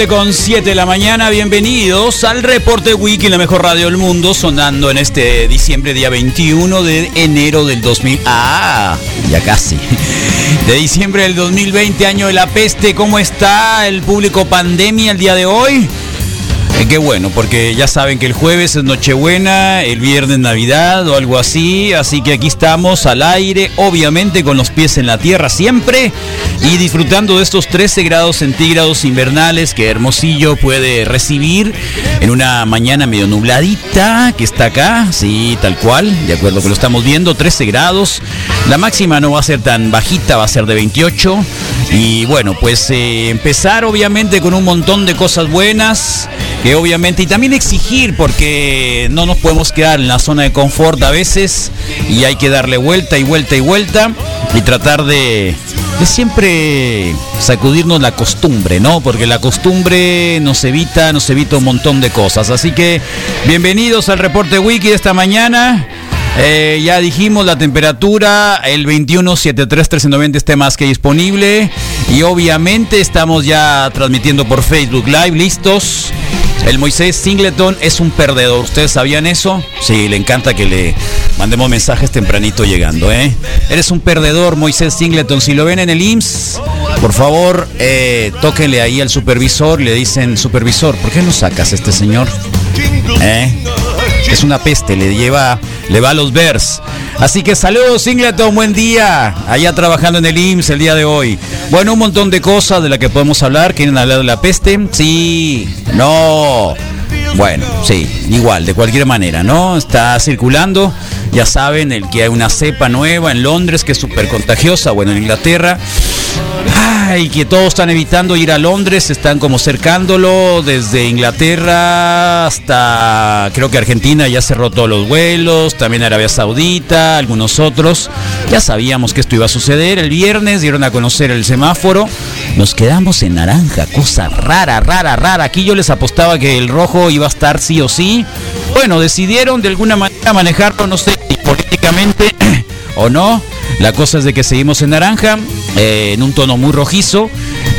7 con 7 de la mañana, bienvenidos al Reporte Wiki, la mejor radio del mundo, sonando en este diciembre, día 21 de enero del 2000. Ah, ya casi. De diciembre del 2020, año de la peste, ¿cómo está el público pandemia el día de hoy? Eh, qué bueno, porque ya saben que el jueves es Nochebuena, el viernes Navidad o algo así, así que aquí estamos al aire, obviamente con los pies en la tierra siempre y disfrutando de estos 13 grados centígrados invernales que Hermosillo puede recibir en una mañana medio nubladita que está acá, sí, tal cual, de acuerdo que lo estamos viendo, 13 grados. La máxima no va a ser tan bajita, va a ser de 28. Y bueno, pues eh, empezar obviamente con un montón de cosas buenas, que obviamente, y también exigir, porque no nos podemos quedar en la zona de confort a veces, y hay que darle vuelta y vuelta y vuelta, y tratar de, de siempre sacudirnos la costumbre, ¿no? Porque la costumbre nos evita, nos evita un montón de cosas. Así que bienvenidos al reporte wiki de esta mañana. Eh, ya dijimos la temperatura, el 21-73-1390 esté más que disponible. Y obviamente estamos ya transmitiendo por Facebook Live, listos. El Moisés Singleton es un perdedor. ¿Ustedes sabían eso? Sí, le encanta que le mandemos mensajes tempranito llegando, ¿eh? Eres un perdedor, Moisés Singleton. Si lo ven en el IMSS, por favor, eh, tóquenle ahí al supervisor. Le dicen, supervisor, ¿por qué no sacas a este señor? ¿Eh? Es una peste, le lleva, le va a los Bears. Así que saludos, Singleton, buen día. Allá trabajando en el IMSS el día de hoy. Bueno, un montón de cosas de las que podemos hablar. ¿Quieren hablar de la peste? Sí, no. Bueno, sí, igual, de cualquier manera, ¿no? Está circulando. Ya saben, el que hay una cepa nueva en Londres que es súper contagiosa, bueno, en Inglaterra. Ay, que todos están evitando ir a Londres, están como cercándolo desde Inglaterra hasta creo que Argentina ya cerró todos los vuelos, también Arabia Saudita, algunos otros. Ya sabíamos que esto iba a suceder. El viernes dieron a conocer el semáforo. Nos quedamos en naranja, cosa rara, rara, rara. Aquí yo les apostaba que el rojo iba a estar sí o sí. Bueno, decidieron de alguna manera manejarlo, no sé, políticamente o no. La cosa es de que seguimos en naranja, eh, en un tono muy rojizo.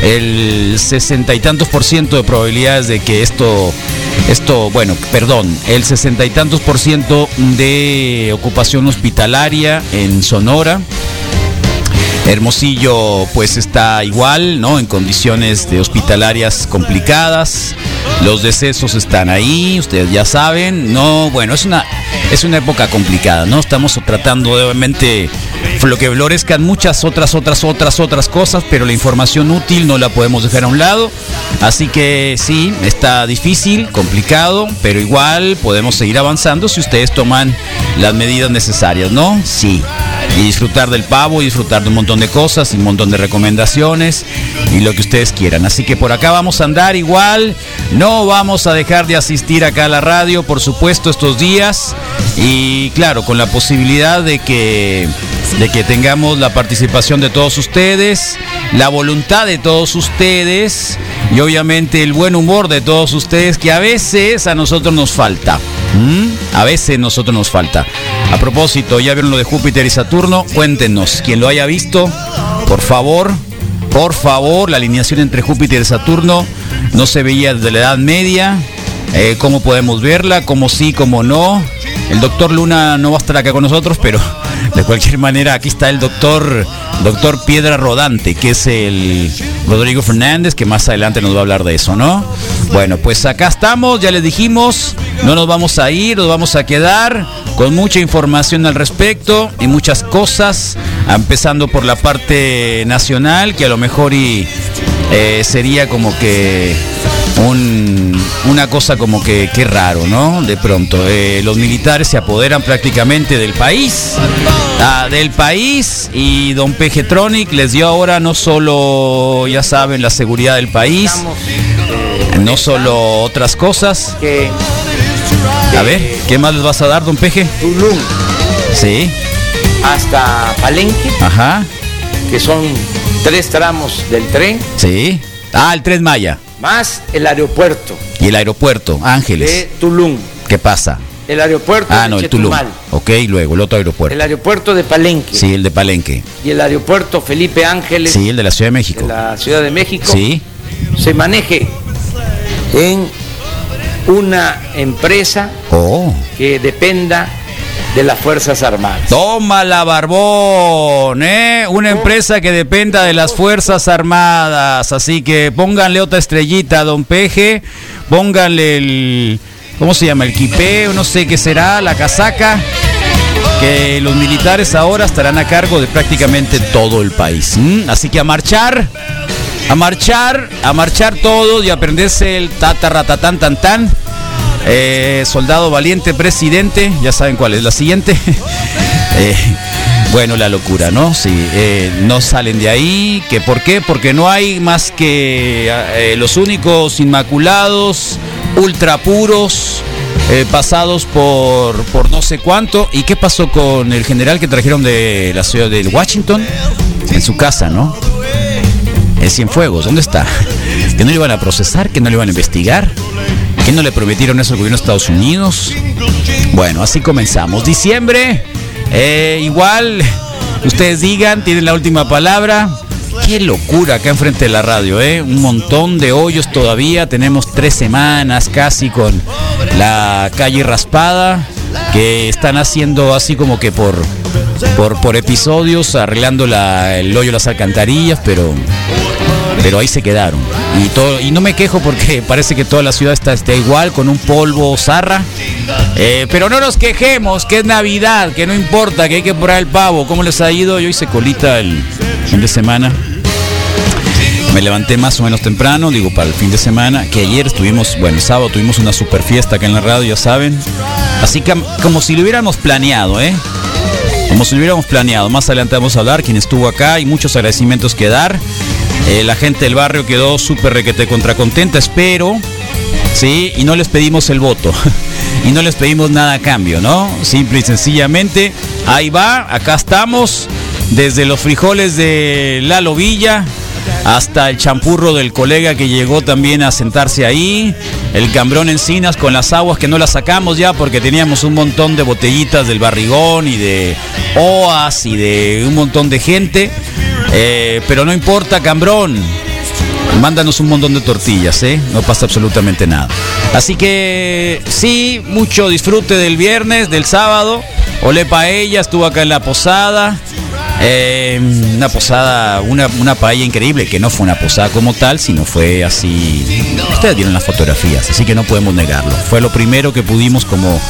El sesenta y tantos por ciento de probabilidades de que esto, esto, bueno, perdón, el sesenta y tantos por ciento de ocupación hospitalaria en Sonora. Hermosillo pues está igual, ¿no? En condiciones de hospitalarias complicadas. Los decesos están ahí, ustedes ya saben. No, bueno, es una es una época complicada, ¿no? Estamos tratando de obviamente lo que florezcan muchas otras, otras, otras, otras cosas, pero la información útil no la podemos dejar a un lado. Así que sí, está difícil, complicado, pero igual podemos seguir avanzando si ustedes toman las medidas necesarias, ¿no? Sí. Y disfrutar del pavo, y disfrutar de un montón de cosas, y un montón de recomendaciones, y lo que ustedes quieran. Así que por acá vamos a andar igual. No vamos a dejar de asistir acá a la radio, por supuesto, estos días. Y claro, con la posibilidad de que de que tengamos la participación de todos ustedes, la voluntad de todos ustedes y obviamente el buen humor de todos ustedes que a veces a nosotros nos falta. A veces nosotros nos falta. A propósito, ya vieron lo de Júpiter y Saturno, cuéntenos, quien lo haya visto, por favor, por favor, la alineación entre Júpiter y Saturno no se veía desde la Edad Media. Eh, ¿Cómo podemos verla? ¿Cómo sí? ¿Cómo no? El doctor Luna no va a estar acá con nosotros, pero de cualquier manera aquí está el doctor, doctor Piedra Rodante, que es el Rodrigo Fernández, que más adelante nos va a hablar de eso, ¿no? Bueno, pues acá estamos, ya les dijimos, no nos vamos a ir, nos vamos a quedar con mucha información al respecto y muchas cosas, empezando por la parte nacional, que a lo mejor y eh, sería como que un, una cosa como que, que raro, ¿no? De pronto, eh, los militares se apoderan prácticamente del país, ah, del país, y Don Pejetronic les dio ahora no solo, ya saben, la seguridad del país, no solo otras cosas. A ver, ¿qué más les vas a dar, Don Peje? Tulum Sí, hasta Palenque, ajá, que son tres tramos del tren, sí. Ah, el 3 Maya. Más el aeropuerto Y el aeropuerto, Ángeles. de Tulum, ¿Qué pasa? el aeropuerto Ah, de no, el Tulum. Chetumal, Ok, luego el otro aeropuerto. el aeropuerto de Palenque Sí, el de Palenque. y el aeropuerto Felipe Ángeles Sí, el de la Ciudad de de México. la Ciudad de México Sí, se maneje en una empresa Oh. que dependa de las Fuerzas Armadas. Tómala, Barbón, ¿eh? Una empresa que dependa de las Fuerzas Armadas. Así que pónganle otra estrellita a Don Peje. Pónganle el. ¿Cómo se llama? El quipé, no sé qué será, la casaca. Que los militares ahora estarán a cargo de prácticamente todo el país. Así que a marchar. A marchar, a marchar todos y a aprenderse el tataratatán tan tan. Eh, soldado valiente, presidente, ya saben cuál es la siguiente. Eh, bueno, la locura, ¿no? Sí, eh, no salen de ahí. ¿Que ¿Por qué? Porque no hay más que eh, los únicos inmaculados, ultra puros, eh, pasados por, por no sé cuánto. ¿Y qué pasó con el general que trajeron de la ciudad de Washington? En su casa, ¿no? El Cienfuegos, ¿dónde está? Que no lo iban a procesar, que no lo iban a investigar, que no le prometieron eso al gobierno de Estados Unidos. Bueno, así comenzamos. Diciembre, eh, igual, ustedes digan, tienen la última palabra. Qué locura acá enfrente de la radio, ¿eh? Un montón de hoyos todavía. Tenemos tres semanas casi con la calle raspada que están haciendo así como que por, por, por episodios, arreglando la- el hoyo las alcantarillas, pero pero ahí se quedaron. Y, todo, y no me quejo porque parece que toda la ciudad está, está igual, con un polvo zarra. Eh, pero no nos quejemos, que es Navidad, que no importa, que hay que poner el pavo. ¿Cómo les ha ido? Yo hice colita el fin de semana. Me levanté más o menos temprano, digo, para el fin de semana, que ayer estuvimos, bueno, el sábado tuvimos una super fiesta acá en la radio, ya saben. Así que como si lo hubiéramos planeado, ¿eh? Como si lo hubiéramos planeado. Más adelante vamos a hablar quién estuvo acá y muchos agradecimientos que dar. Eh, la gente del barrio quedó súper requete contra contenta, espero. Sí, y no les pedimos el voto. y no les pedimos nada a cambio, ¿no? Simple y sencillamente. Ahí va, acá estamos. Desde los frijoles de Lalo Villa hasta el champurro del colega que llegó también a sentarse ahí, el cambrón encinas con las aguas que no las sacamos ya porque teníamos un montón de botellitas del barrigón y de OAS y de un montón de gente, Eh, pero no importa, cambrón, mándanos un montón de tortillas, ¿eh? no pasa absolutamente nada. Así que sí, mucho disfrute del viernes, del sábado, olé paella, estuvo acá en la posada. Eh, una posada, una, una paella increíble, que no fue una posada como tal, sino fue así. Ustedes vieron las fotografías, así que no podemos negarlo. Fue lo primero que pudimos como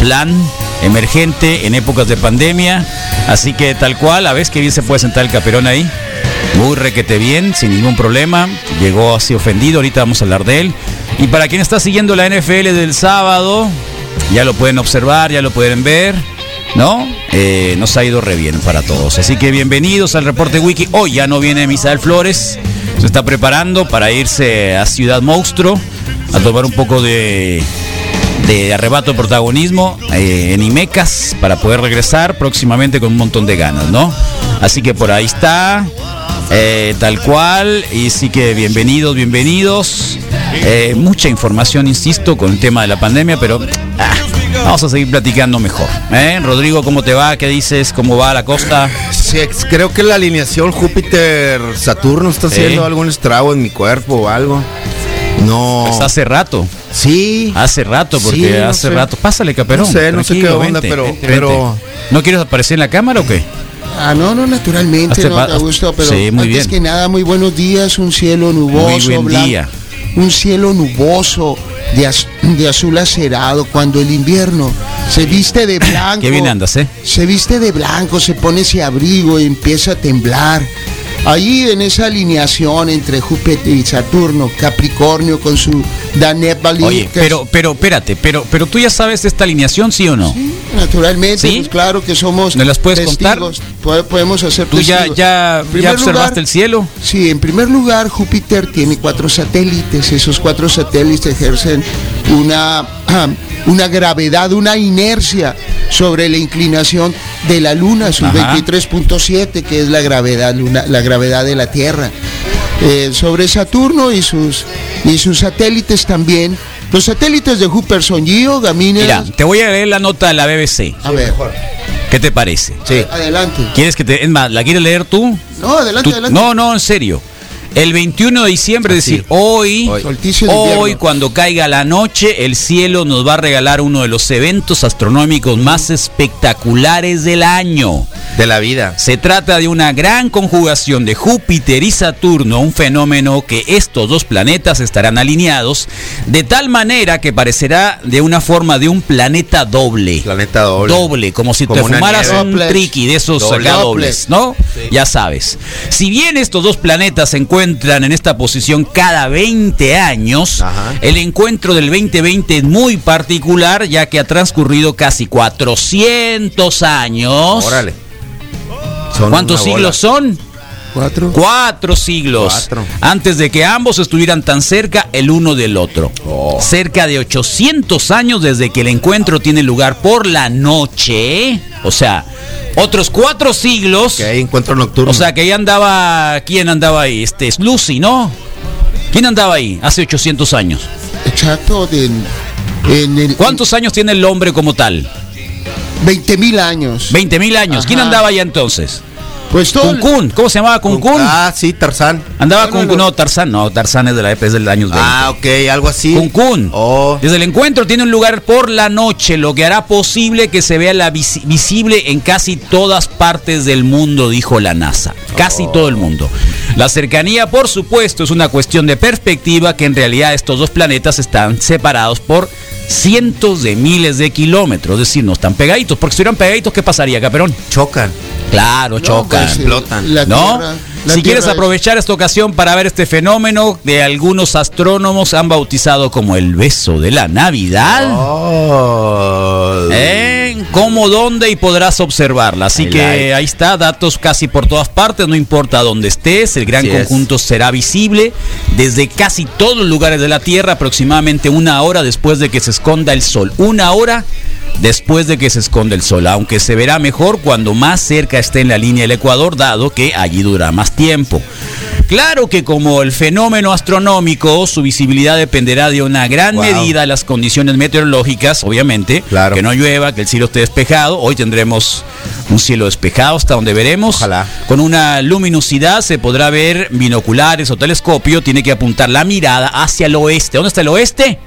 plan emergente en épocas de pandemia. Así que tal cual, a ver que bien se puede sentar el caperón ahí. Muy requete bien, sin ningún problema. Llegó así ofendido, ahorita vamos a hablar de él. Y para quien está siguiendo la NFL del sábado, ya lo pueden observar, ya lo pueden ver. ¿no? Eh, nos ha ido re bien para todos. Así que bienvenidos al reporte wiki. Hoy ya no viene Misael Flores, se está preparando para irse a Ciudad Monstruo a tomar un poco de, de arrebato de protagonismo eh, en Imecas para poder regresar próximamente con un montón de ganas, ¿no? Así que por ahí está. eh, tal cual, y sí que bienvenidos, bienvenidos. Eh, mucha información, insisto, con el tema de la pandemia, pero ah, vamos a seguir platicando mejor. Rodrigo, ¿cómo te va? ¿Qué dices? ¿Cómo va la costa? Sí, creo que la alineación Júpiter-Saturno está haciendo algún estrago en mi cuerpo o algo. No. Pues hace rato, Sí. hace rato, porque Sí, no hace sé. rato. Pásale, caperón. No sé, no sé qué onda, vente, pero- vente, pero- vente. ¿No quieres aparecer en la cámara o qué? Ah, no, no, naturalmente, Hazte no, pa- te gusto, pero Sí, muy antes bien. que nada, muy buenos días, un cielo nuboso, Muy buen blanco, día. un cielo nuboso de, az- de azul acerado, cuando el invierno se viste de blanco. Qué bien andas, ¿eh? Se viste de blanco, se pone ese abrigo y empieza a temblar. Ahí en esa alineación entre Júpiter y Saturno, Capricornio con su Danet Balí, Oye, pero, pero, espérate, pero, pero tú ya sabes esta alineación, ¿sí o no? Naturalmente, ¿Sí? pues claro que somos ¿Me las puedes contar? testigos, po- podemos hacer ¿Tú ya, testigos. ya, ya observaste lugar, el cielo? Sí, en primer lugar, Júpiter tiene cuatro satélites. Esos cuatro satélites ejercen una, una gravedad, una inercia sobre la inclinación de la Luna, su Ajá. 23.7, que es la gravedad, luna- la gravedad de la Tierra. Eh, sobre Saturno y sus, y sus satélites también. Los satélites de Júpiter son Gio, Gamínez. Mira, te voy a leer la nota de la BBC. a ver, ¿Qué te parece? Sí. adelante. ¿Quieres que te.? Es más, ¿la quieres leer tú? No, adelante, Tú- adelante. no, no, en serio. El 21 de diciembre, es decir, hoy, Hoy. De cuando caiga la noche, el cielo nos va a regalar uno de los eventos astronómicos más espectaculares del año. De la vida. Se trata de una gran conjugación de Júpiter y Saturno, un fenómeno que estos dos planetas estarán alineados de tal manera que parecerá de una forma de un planeta doble. Planeta doble. Doble, como si Como te fumaras nieve. un triqui de esos Doble. acá dobles, ¿no? Ya sabes. Si bien estos dos planetas se encuentran en esta posición cada 20 años, Ajá. el encuentro del 2020 es muy particular ya que ha transcurrido casi 400 años. Órale. Son ¿Cuántos siglos bola. son? Cuatro. Cuatro siglos. Cuatro. Antes de que ambos estuvieran tan cerca el uno del otro. Oh. Cerca de 800 años desde que el encuentro tiene lugar por la noche. O sea, otros cuatro siglos. Que hay encuentro nocturno. O sea, que ahí andaba. ¿Quién andaba ahí? Este es Lucy, ¿no? ¿Quién andaba ahí hace 800 años? Exacto, de- en el ¿Cuántos años tiene el hombre como tal? 20 mil años. 20 mil años. ¿Quién andaba allá entonces? Pues todo. Cuncún. ¿Cómo se llamaba Cuncún? Ah, sí, Tarzán. Andaba No, con no, no. no, Tarzán, no, Tarzán es de la es del año 20. Ah, ok, algo así. Cancún. Oh. Desde el encuentro tiene un lugar por la noche, lo que hará posible que se vea la visi- visible en casi todas partes del mundo, dijo la NASA. Casi Oh. todo el mundo. La cercanía, por supuesto, es una cuestión de perspectiva que en realidad estos dos planetas están separados por cientos de miles de kilómetros, es decir, no están pegaditos, porque si estuvieran pegaditos, ¿qué pasaría, Caperón? Chocan. Claro, No, chocan. pues, explotan. la ¿No? Tierra- la si quieres es- aprovechar esta ocasión para ver este fenómeno de algunos astrónomos han bautizado como el beso de la Navidad. Oh. ¿Eh? ¿Cómo, dónde y podrás observarla? Así I que like. ahí está, datos casi por todas partes, no importa dónde estés, el gran Así es. conjunto será visible desde casi todos los lugares de la Tierra, aproximadamente una hora después de que se esconda el sol. Una hora después de que se esconda el sol, aunque se verá mejor cuando más cerca esté en la línea del Ecuador, dado que allí dura más tiempo. Claro que como el fenómeno astronómico, su visibilidad dependerá de una gran Wow. medida de las condiciones meteorológicas, obviamente, Claro. que no llueva, que el cielo esté despejado. Hoy tendremos un cielo despejado hasta donde veremos. Ojalá. Con una luminosidad se podrá ver binoculares o telescopio. Tiene que apuntar la mirada hacia el oeste. ¿Dónde está el oeste?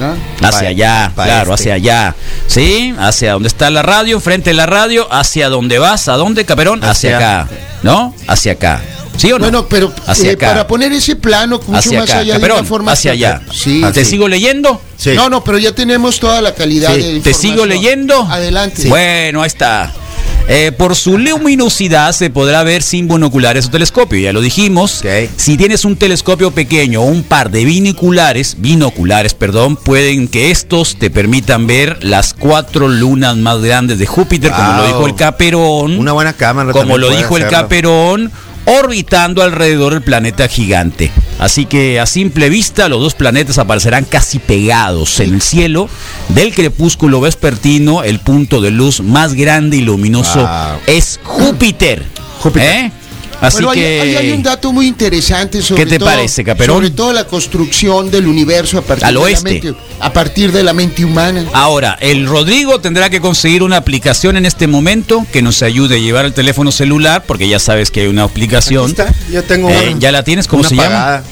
¿Ah? Hacia allá, pa claro, este. hacia allá. ¿Sí? Hacia donde está la radio, frente de la radio, hacia donde vas, ¿a dónde, Caperón? Hacia, Hacia- acá, ¿no? Hacia acá. ¿Sí o no? Bueno, pero hacia eh, acá. para poner ese plano mucho hacia más acá, allá de Caperón, una forma hacia allá. Sí. ¿Te sigo leyendo? Sí. No, no, pero ya tenemos toda la calidad de ¿Te sigo leyendo? Adelante. Bueno, ahí está. Eh, por su luminosidad se podrá ver sin binoculares o telescopio, ya lo dijimos. Si tienes un telescopio pequeño o un par de binoculares, binoculares, perdón, pueden que estos te permitan ver las cuatro lunas más grandes de Júpiter, como lo dijo el Caperón. Una buena cámara. como lo dijo el. Caperón, orbitando alrededor del planeta gigante. Así que a simple vista los dos planetas aparecerán casi pegados en el cielo del crepúsculo vespertino. El punto de luz más grande y luminoso Wow. es Júpiter. Júpiter. ¿Eh? Así Bueno, que hay un dato muy interesante sobre ¿Qué te todo- parece, Caperón? Sobre todo la construcción del universo a partir, Al de la mente, a partir de la mente humana. Ahora, el Rodrigo tendrá que conseguir una aplicación en este momento que nos ayude a llevar el teléfono celular, porque ya sabes que hay una Aquí aplicación. está, Yo tengo Eh, una- ¿Ya la tienes? ¿Cómo una se llama?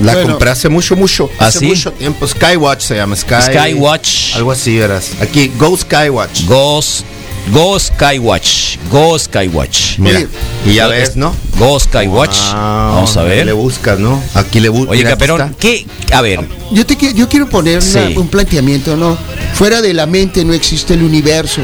La Bueno. compré hace mucho, mucho. ¿Ah, Hace sí? mucho tiempo. Skywatch se llama. Sky, Skywatch. Algo así, verás. Aquí, Go Skywatch. Go, Go Skywatch. Go Skywatch. Mira. Oye, y ya ves, ¿no? Go Skywatch. Wow, Vamos a Le ver. buscas, ¿no? Aquí le buscas. Oye, Caperón, ¿qué? A ver, Yo, te, yo quiero poner una- un planteamiento, ¿no? Fuera de la mente no existe el universo.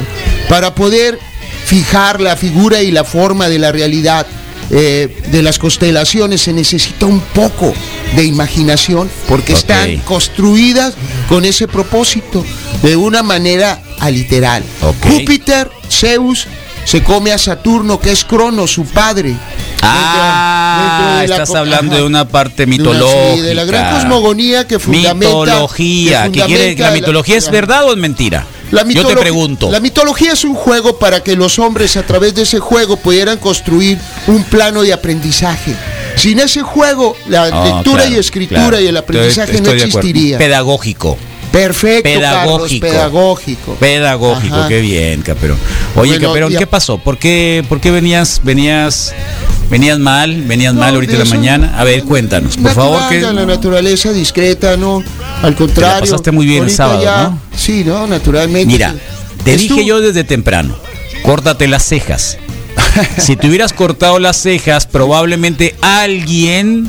Para poder fijar la figura y la forma de la realidad eh, de las constelaciones se necesita un poco de imaginación porque están construidas con ese propósito de una manera aliteral. Júpiter, Zeus, se come a Saturno, que es Crono, su padre. Ah, Dentro- dentro de la estás hablando ajá. de una parte una- sí, mitológica. de la gran cosmogonía que fundamenta. Mitología. que ¿Qué quiere? ¿La mitología es verdad o es mentira? La Yo te pregunto. La mitología es un juego para que los hombres a través de ese juego pudieran construir un plano de aprendizaje. Sin ese juego, la Ah, lectura claro, y escritura claro. y el aprendizaje Estoy- no estoy existiría. Pedagógico. Perfecto, Pedagógico. Carlos, pedagógico. Pedagógico, Ajá. qué bien, Caperón. Oye, Bueno, Caperón, ¿qué pasó? ¿Por qué, por qué venías, venías Venías mal, venías mal ahorita de en la mañana. A ver, cuéntanos, por favor, que la naturaleza discreta, ¿no? Al contrario. pasaste muy bien el sábado, ya- ¿no? Sí, ¿no? Naturalmente. Mira, te dije yo desde temprano, córtate las cejas. Si te hubieras cortado las cejas, probablemente alguien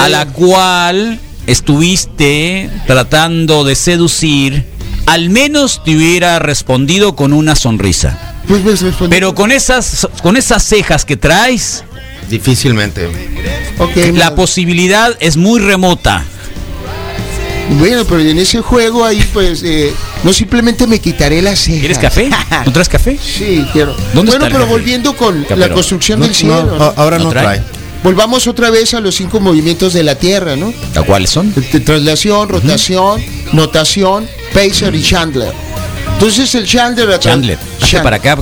a la cual estuviste tratando de seducir, al menos te hubiera respondido con una sonrisa. Pues Pero con esas, con esas cejas que traes, Difícilmente. Ok, la posibilidad es muy remota. Bueno, pero en ese juego ahí, pues, eh, no simplemente me quitaré las cejas. ¿Quieres café? ¿No traes café? Sí, quiero. ¿Dónde bueno, pero café? volviendo con la construcción No, del cielo. no, ¿no? a- ahora ¿No no trae? trae. Volvamos otra vez a los cinco movimientos de la Tierra, ¿no? ¿A cuáles son? De traslación, rotación, notación, Pacer y Chandler. Entonces el Chandler... acá- Chandler, hazte Chan- para acá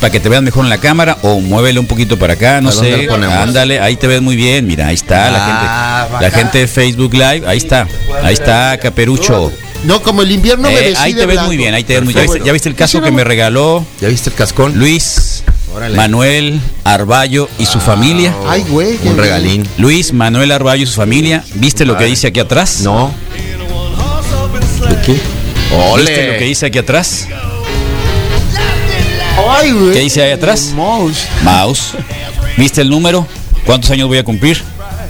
para que te vean mejor en la cámara o muévele un poquito para acá, no ¿A dónde sé. Ándale, ahí te ves muy bien, mira, ahí está Ah, la gente. va La gente de Facebook Live, ahí está. Ahí está Caperucho. No, como el invierno me Eh, ahí te ves blanco. muy bien, ahí te ves muy bien. ¿Ya viste, Perfecto. ya viste el caso que me regaló ¿Ya viste el cascón? Luis Órale. Manuel Arballo y su familia? Ay, güey. Un regalín. Luis Manuel Arballo y su familia, ¿viste lo que dice aquí atrás? No. ¿De qué? ¿Viste lo que dice aquí atrás? Ay, güey. ¿Qué dice ahí atrás? Mouse. Mouse. ¿Viste el número? ¿Cuántos años voy a cumplir?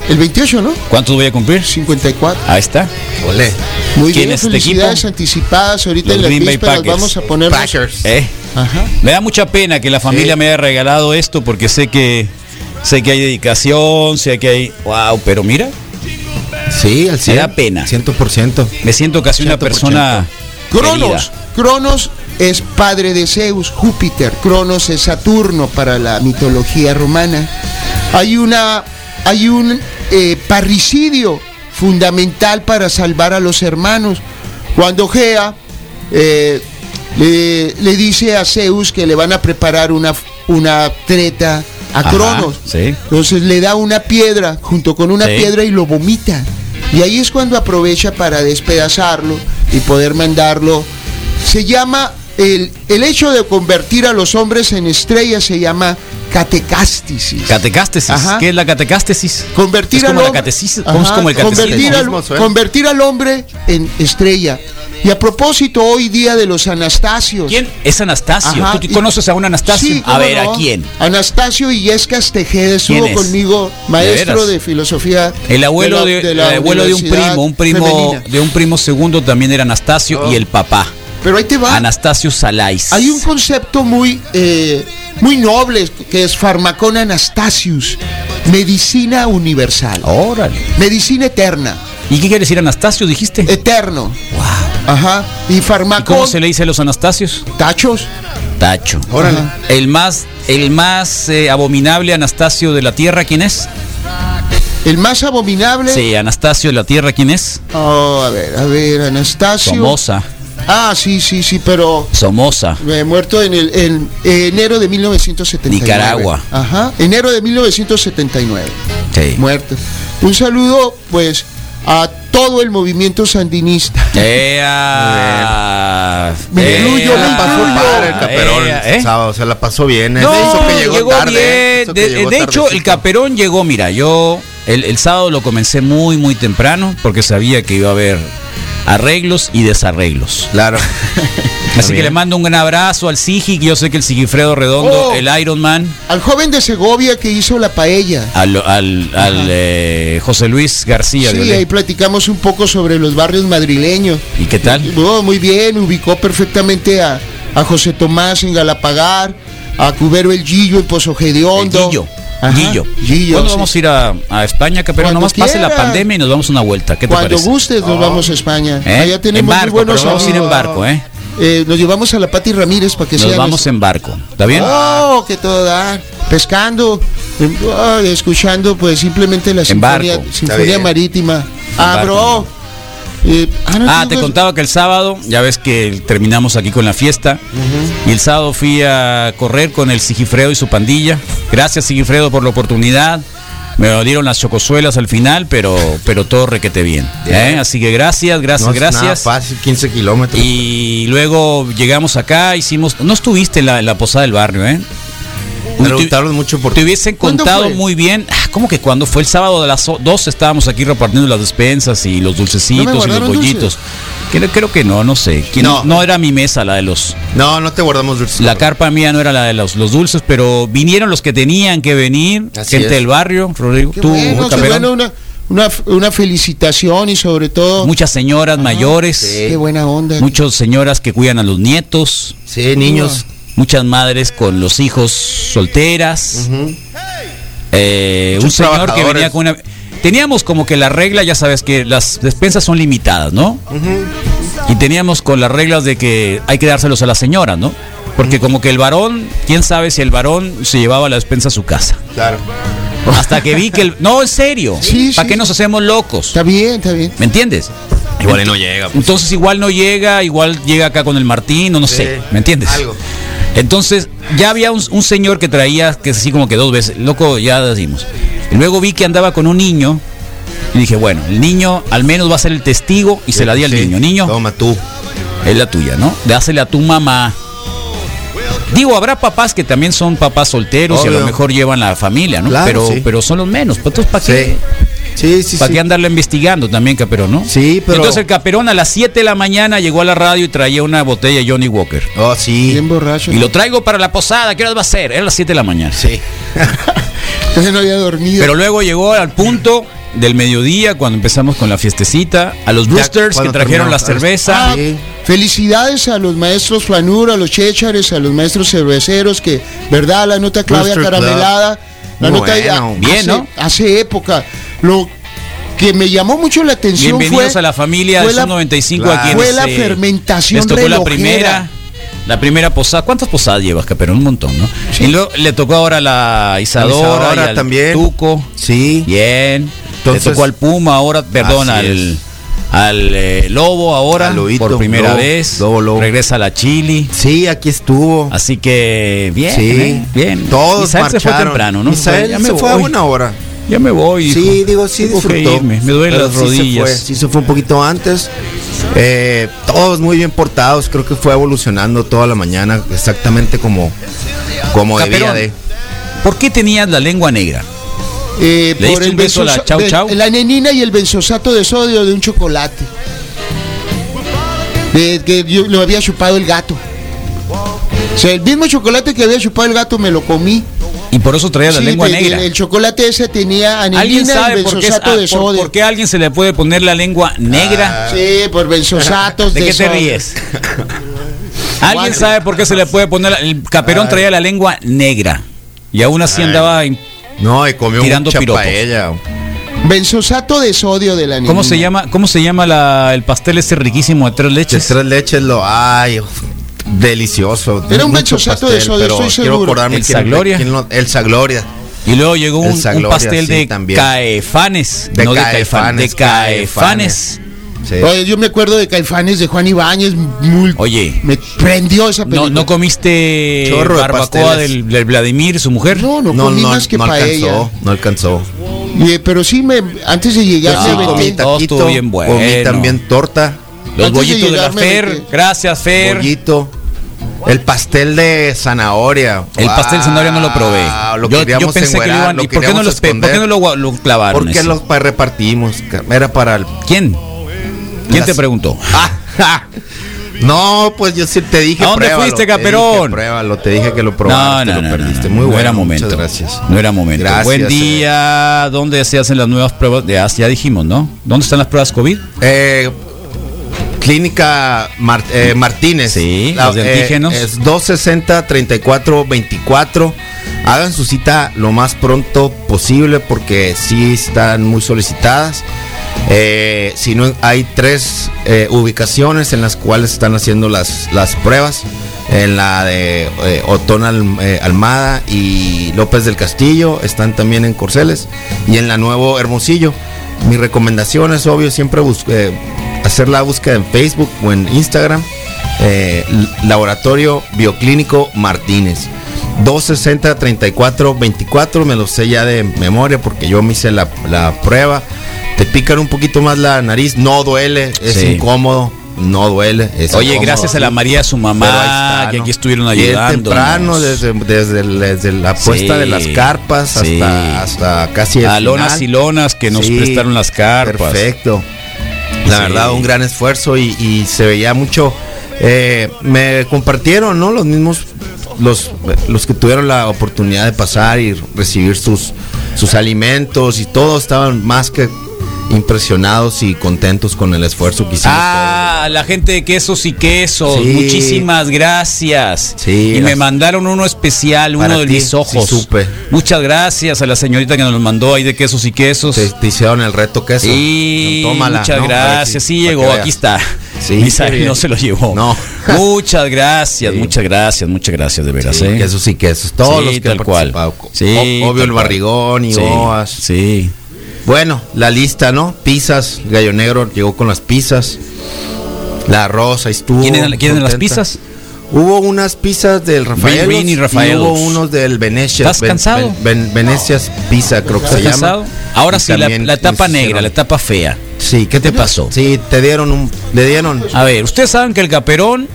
El 28, ¿no? ¿Cuántos voy a cumplir? 54. Ahí está. Ole. Muy ¿Quién bien, es este felicidades equipo? anticipadas. Ahorita Los en las Green Bay Packers. vamos a poner. Packers. ¿Eh? Ajá. Me da mucha pena que la familia Sí. me haya regalado esto porque sé que sé que hay dedicación, sé que hay wow, pero mira, Sí, al 100. da pena. 100%. me siento casi una 100%. persona Cronos. Cronos es padre de Zeus, Júpiter. Cronos es Saturno para la mitología romana. Hay una, hay un eh, parricidio fundamental para salvar a los hermanos. Cuando Gea eh, le, le dice a Zeus que le van a preparar una, una treta a Ajá, Cronos. sí. Entonces le da una piedra junto con una Sí. piedra y lo vomita. Y ahí es cuando aprovecha para despedazarlo y poder mandarlo. Se llama, el, el hecho de convertir a los hombres en estrellas se llama catecástisis. Catecástesis. Ajá. ¿Qué es la catecástesis? Convertir es como al la hombre- como el convertir, catecismo. al, convertir al hombre en estrella. Y a propósito, hoy día de los Anastasios. ¿Quién es Anastasio? Ajá, ¿Tú y- conoces a un Anastasio? Sí, a ver, no. ¿a quién? Anastasio Illescas Tejeda estuvo ¿Quién es? conmigo, maestro de, filosofía. El abuelo la- de, el la abuelo de un primo, un primo Femenina. de un primo segundo también era Anastasio y el papá, Pero ahí te va. Anastasio Salais. Hay un concepto muy, eh, muy noble que es Pharmacon Anastasius, medicina universal, Órale. medicina eterna, ¿Y qué quiere decir Anastasio, dijiste? eterno. Wow. Ajá. Y ¿Y Pharmacon, cómo se le dice a los Anastasios? tachos. Tacho. Órale. El más, el más eh, abominable Anastasio de la Tierra, ¿quién es? El más abominable. Sí, Anastasio de la Tierra, ¿quién es? Oh, a ver, a ver, Anastasio. Somoza. Ah, sí, sí, sí, pero Somoza. eh, muerto en el en enero de 1979. Nicaragua. Ajá, enero de 1979. Sí. Muerto. Un saludo, pues, a todo el movimiento sandinista. Ea. Me incluyo, me la pasó el caperón Ea, el ¿eh? sábado, se la pasó bien. No, Eso que llegó, tarde. bien. eso que De, llegó de hecho, el caperón llegó, mira, yo el, el sábado lo comencé muy, muy temprano porque sabía que iba a haber arreglos y desarreglos. Claro. Así que le mando un gran abrazo al Sigi, yo sé que el Sigifredo Redondo, Oh. el Iron Man, Al joven de Segovia que hizo la paella. al, al, al, eh, José Luis García. de Sí, ahí platicamos un poco sobre los barrios madrileños. ¿Y qué tal? Oh, muy bien, ubicó perfectamente a, a José Tomás en Galapagar, a Cubero el Gillo en Pozo El Hediondo. Guillo. Ajá, Guillo. Guillo, ¿Cuándo sí. vamos a ir a, a España, Caperón? Cuando Nomás pase la quiera. pandemia y nos vamos una vuelta. ¿Qué te Cuando parece? gustes nos vamos a España. ¿Eh? Allá tenemos en muy barco, buenos pero vamos a ir en barco, ¿eh? Eh, nos llevamos a la Pati Ramírez para que Nos sea vamos nuestra- en barco. ¿Está bien? Oh, que todo da. Pescando, eh, oh, escuchando pues simplemente la sinfonía, barco. sinfonía marítima. Ah, barco. bro. Eh, ah, Ah, te contaba que el sábado, ya ves que terminamos aquí con la fiesta, y el sábado fui a correr con el Sigifredo y su pandilla. Gracias Sigifredo por la oportunidad. Me dieron las chocosuelas al final, pero, pero todo requete bien. ¿eh? Así que gracias, gracias, No es nada gracias. fácil, 15 kilómetros. Y luego llegamos acá, hicimos. No estuviste en la, en la posada del barrio, ¿eh? Me preguntaron mucho por Te hubiesen ¿Cuándo contado muy bien. Ah, ¿Cómo que cuando fue el sábado de las 2 estábamos aquí repartiendo las despensas y los dulcecitos y los bollitos? Creo, creo que no, no sé. ¿Quién- No. no era mi mesa la de los. No, no te guardamos dulces. La carpa mía no era la de los, los dulces, pero vinieron los que tenían que venir. Así gente es. del barrio, Rodrigo. Qué tú, bueno, qué bueno, una, una, una felicitación y sobre todo, Muchas señoras mayores. sí. qué buena onda. Muchas señoras que cuidan a los nietos. Sí, niños. Muchas madres con los hijos solteras. Eh, un señor que venía con una... Teníamos como que la regla, ya sabes que las despensas son limitadas, ¿no? Y teníamos con las reglas de que hay que dárselos a la señora, ¿no? Porque como que el varón, quién sabe si el varón se llevaba la despensa a su casa. Claro. Hasta que vi que el... No, en serio. Sí, ¿Para sí. qué nos hacemos locos? Está bien, está bien. ¿Me entiendes? Igual no llega. pues. Entonces igual no llega, igual llega acá con el Martín, o no Sí, sé, ¿me entiendes? algo. Entonces ya había un, un señor que traía, que es así como que dos veces, loco, ya decimos. Y luego vi que andaba con un niño y dije, bueno, el niño al menos va a ser el testigo y se la di al Sí. niño. Niño, Toma tú. es la tuya, ¿no? Dásela a tu mamá. Digo, habrá papás que también son papás solteros y a lo mejor llevan la familia, ¿no? Claro, pero, sí. pero son los menos. Pues, Entonces, ¿para qué? Sí, sí, ¿Para sí. qué andarlo investigando también, Caperón, no? Sí, pero- Entonces el Caperón a las 7 de la mañana llegó a la radio y traía una botella de Johnny Walker. Oh, sí. Bien borracho. Y lo traigo para la posada, ¿qué hora va a ser? Era las 7 de la mañana. Sí. Entonces no había dormido. Pero luego llegó al punto del mediodía cuando empezamos con la fiestecita, a los Brewsters que trajeron la cerveza. Ah, Sí. Felicidades a los maestros Flanur, a los Chechares, a los maestros cerveceros que, ¿verdad? La nota clave Brewster caramelada. La Muy nota bueno. Bien, hace, ¿no? hace época. Lo que me llamó mucho la atención Bienvenidos fue, a la familia fue de la- Sub 95 claro. aquí en fue la este- fermentación Les tocó la primera. La primera posada. ¿Cuántas posadas llevas, Caperón? Un montón, ¿no? Y luego le tocó ahora a la Isadora, Isadora y al también. Tuco. Sí. Bien. Entonces- le tocó al Puma ahora, perdón, al. Al eh, Lobo ahora, Lobito, por primera Lobo, vez. Lobo, Lobo. Regresa a la Chili. Sí, aquí estuvo. Así que bien, Sí. ¿eh? bien. Todos Misael se fue marcharon. temprano, ¿no? Misael Ya se me fue a voy. buena hora. Ya me voy. Sí, hijo. digo, sí disfrutó. Me duelen las sí se rodillas. fue, Sí se fue un poquito antes. Eh, todos muy bien portados. Creo que fue evolucionando toda la mañana exactamente como, como debía de. ¿Por qué tenías la lengua negra? Eh, ¿Le diste un beso a la Chau Chau? La nenina y el benzosato de sodio de un chocolate. Que yo lo había chupado el gato. O sea, el mismo chocolate que había chupado el gato me lo comí. Y por eso traía la Sí, lengua te- negra. El, el chocolate ese tenía ¿Alguien anilina y sabe por qué, benzosato ah, de por- sodio. por qué a alguien se le puede poner la lengua negra? Sí, por benzosatos ¿De de, qué te ríes? ¿Alguien sabe por qué se le puede poner la- el caperón traía la lengua negra y aún así andaba No, y comió Tirando mucha piropos. paella. Benzosato de sodio de la nenina. ¿Cómo se llama? ¿Cómo se llama la- el pastel ese riquísimo de tres De leches? tres leches lo. Ay, uf, delicioso. Era un benzosato de sodio, estoy quiero seguro. acordarme ¿El quién- Sagloria? quién lo- el Sagloria. Y luego llegó un, pastel sí, de también. caefanes, De no de Caefanes, caifanes, de caefanes. Sí. Oye, yo me acuerdo de Caifanes de Juan Ibáñez. Muy, Oye. Me prendió esa película. ¿No, ¿No comiste Chorro de barbacoa pasteles. del, del Vladimir, su mujer? No, no, No, comí no, más que no paella. alcanzó, no alcanzó. Eh, pero sí, me, antes de llegar, me sí aventé- comí todo estuvo bien bueno. Comí también torta, Los Antes de bollitos de, la llegar me Fer. metí. Gracias, Fer. pollito, el pastel de zanahoria. El pastel de zanahoria no lo probé. Wow, Lo yo, yo pensé que lo iban. ¿Y por qué no, lo, espe- por qué no lo, lo clavaron? Porque los repartimos. Era para el. ¿Quién? ¿Quién Las- te preguntó? No, pues yo sí te dije. ¿A dónde pruébalo, fuiste, te dije, Caperón? Pruébalo, te dije que lo No, probaras, no, te lo no, no, perdiste. no, Muy no bueno, era momento. Muchas gracias. No era momento. Gracias, Buen eh. día. ¿Dónde se hacen las nuevas pruebas? De, ya dijimos, ¿no? ¿Dónde están las pruebas COVID? Eh, Clínica eh, Martínez. Sí, los de eh, antígenos. es 260-3424. Hagan su cita lo más pronto posible porque sí están muy solicitadas. Eh, si no, hay tres eh, ubicaciones en las cuales están haciendo las, las pruebas. En la de eh, Otón eh, Almada y López del Castillo. Están también en Corceles. Y en la Nuevo Hermosillo. Mi recomendación es obvio siempre eh, hacer la búsqueda en Facebook o en Instagram. Laboratorio Bioclínico Martínez. 260-34-24, me lo sé ya de memoria porque yo me hice la, la prueba. Te pican un poquito más la nariz, no duele, es Sí. incómodo. no duele. Oye, incómodo, gracias a la. María, su mamá, está, que aquí estuvieron ayudando. temprano, desde, desde, desde la puesta Sí, de las carpas sí. hasta, hasta casi el A lonas final. y lonas que nos Sí, prestaron las carpas. Perfecto. La verdad, un gran esfuerzo y, y se veía mucho. eh, me compartieron, ¿no? Los mismos, los, los que tuvieron la oportunidad de pasar y recibir sus, sus alimentos y todos estaban más que impresionados y contentos con el esfuerzo que hicimos. Ah, la gente de quesos y quesos, Sí. muchísimas gracias. Sí, y me mandaron uno especial, Para uno de ti, mis ojos. sí supe. Muchas gracias a la señorita que nos lo mandó ahí de quesos y quesos. Te, te hicieron el reto queso. Sí, Tómala, muchas gracias. Sí llegó, aquí está. Sí, Misael no se lo llevó. No. Muchas gracias, Sí. muchas gracias, muchas gracias de veras. Sí, ¿eh? quesos y quesos. Todos Sí, los que tal han cual. Sí, obvio tal el barrigón y Sí, boas. Sí. Bueno, la lista, ¿no? Pizzas, Gallo Negro llegó con las pizzas. La rosa estuvo. ¿Quieren, quieren las pizzas? Hubo unas pizzas del Rafael. Y hubo unos del Venecia. ¿Estás cansado? Venecias Pizza, creo que se ¿Estás llama. cansado? Ahora Y sí, la, la etapa negra, la etapa fea. Sí, ¿qué te pasó? Sí, te dieron un. Le dieron. A ver, ustedes saben que el caperón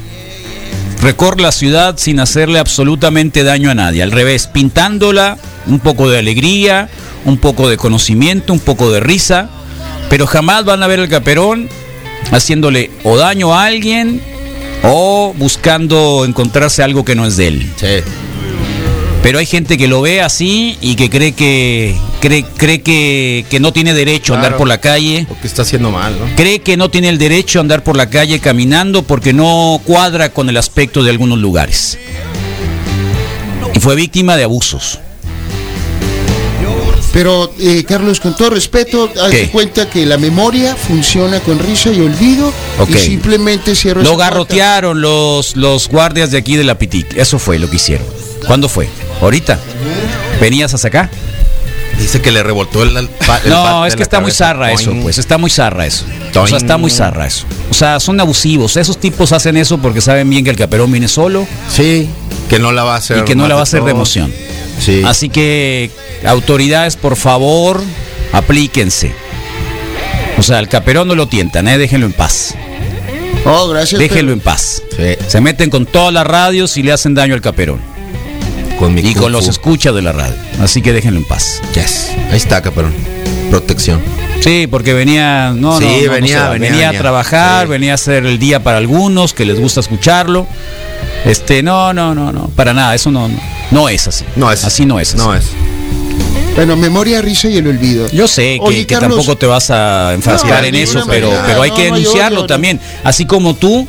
recorre la ciudad sin hacerle absolutamente daño a nadie. Al revés, pintándola, un poco de alegría, un poco de conocimiento, un poco de risa. Pero jamás van a ver el caperón haciéndole o daño a alguien o buscando encontrarse algo que no es de él. Sí. Pero hay gente que lo ve así y que cree que cree, cree que, que no tiene derecho a andar por la calle. Porque está haciendo mal, ¿no? Cree que no tiene el derecho a andar por la calle caminando porque no cuadra con el aspecto de algunos lugares. Y fue víctima de abusos. Pero, eh, Carlos, con todo respeto, hazte ¿Qué? cuenta que la memoria funciona con risa y olvido y simplemente cierro Lo puerta. garrotearon los, los guardias de aquí de la Pitic. Eso fue lo que hicieron. ¿Cuándo fue? ¿Ahorita? ¿Venías hasta acá? Dice que le revoltó el. el No, es que está muy zarra eso, pues, está muy zarra eso. O sea, está muy zarra eso. O sea, son abusivos. Esos tipos hacen eso porque saben bien que el caperón viene solo Sí, que no la va a hacer. y que no la va a hacer de emoción. Sí. Así que, autoridades, por favor, aplíquense. O sea, el caperón no lo tientan, ¿eh? déjenlo en paz. Oh, gracias. Déjenlo pero- en paz. Sí. Se meten con todas las radios y le hacen daño al caperón. Con mi Y con los escuchas de la radio. Así que déjenlo en paz. Yes. Ahí está, cabrón. Protección. Sí, porque venía, no, Sí, no, venía, venía, venía a trabajar, Sí. venía a hacer el día para algunos que les gusta escucharlo. Este, no, no, no, no, para nada, eso no, no, no es así. No es. así, no es. No así. es. Bueno, memoria, risa y el olvido. Yo sé que, Oye, que Carlos, tampoco te vas a enfrascar No, en eso, pero, manera, pero hay no, que no, yo- denunciarlo yo no. también. Así como tú,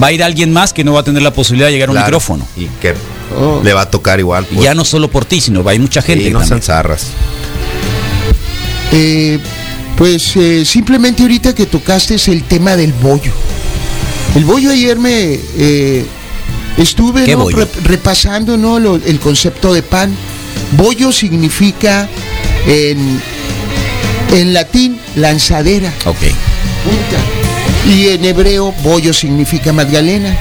va a ir alguien más que no va a tener la posibilidad de llegar a un Claro. micrófono. Y que Oh. le va a tocar igual. Y pues. ya no solo por ti, sino va hay mucha gente. Sí, no sean zarras. Eh, pues eh, simplemente ahorita que tocaste es el tema del bollo. El bollo ayer me eh, estuve repasando ¿no? lo- el concepto de pan. Bollo significa en, en latín lanzadera, Ok. punta. Y en hebreo bollo significa magdalena.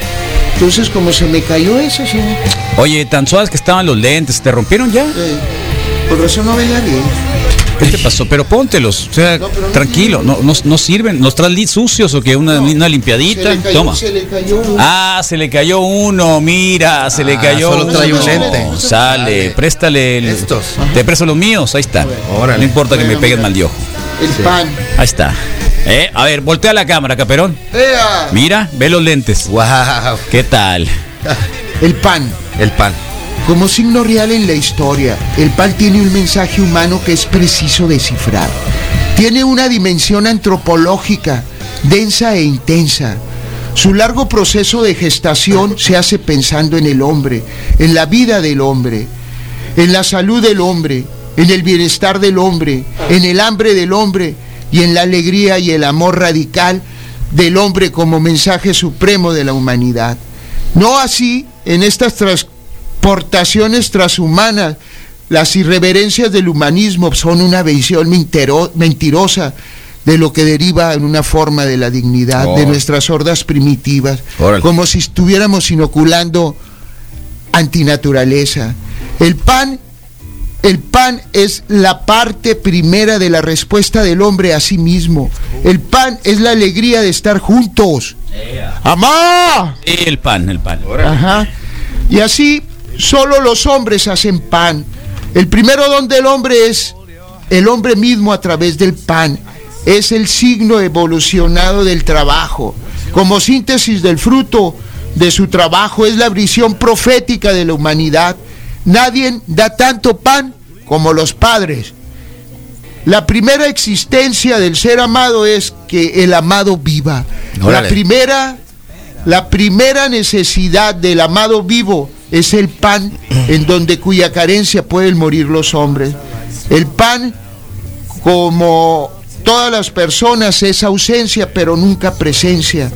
Entonces como se me cayó eso, sí, Oye, tan suaves que estaban los lentes, ¿te rompieron ya? eh, por razón no veía bien. ¿Qué te pasó? Pero póntelos, o sea, No, pero no tranquilo, no, no, no sirven. ¿Nos traes sucios o que una, No, una Se limpiadita? le cayó, Toma. se le cayó. Ah, se le cayó uno, mira, se le Ah, cayó solo trae un uno. lente. Sale, Dale. préstale. el- Estos. Te presto los míos, ahí está. Órale. No importa que me peguen mal de ojo. el pan. Ahí está. Eh, a ver, voltea la cámara, caperón. ¡Ea! Mira, ve los lentes. Wow. ¿Qué tal? El pan. El pan. Como signo real en la historia, el pan tiene un mensaje humano que es preciso descifrar. Tiene una dimensión antropológica, densa e intensa. Su largo proceso de gestación se hace pensando en el hombre, en la vida del hombre, en la salud del hombre, en el bienestar del hombre, en el hambre del hombre y en la alegría y el amor radical del hombre como mensaje supremo de la humanidad. No así en estas transportaciones transhumanas. Las irreverencias del humanismo son una visión mentiro- mentirosa de lo que deriva en una forma de la dignidad de nuestras hordas primitivas, Órale. como si estuviéramos inoculando antinaturaleza. El pan El pan es la parte primera de la respuesta del hombre a sí mismo. El pan es la alegría de estar juntos. ¡Amá! El pan, el pan. Ajá. Y así, solo los hombres hacen pan. El primero don del hombre es el hombre mismo a través del pan. Es el signo evolucionado del trabajo. Como síntesis del fruto de su trabajo, es la visión profética de la humanidad. Nadie da tanto pan como los padres. La primera existencia del ser amado es que el amado viva. La primera, la primera necesidad del amado vivo es el pan en donde cuya carencia pueden morir los hombres. El pan, como todas las personas, es ausencia, pero nunca presencia.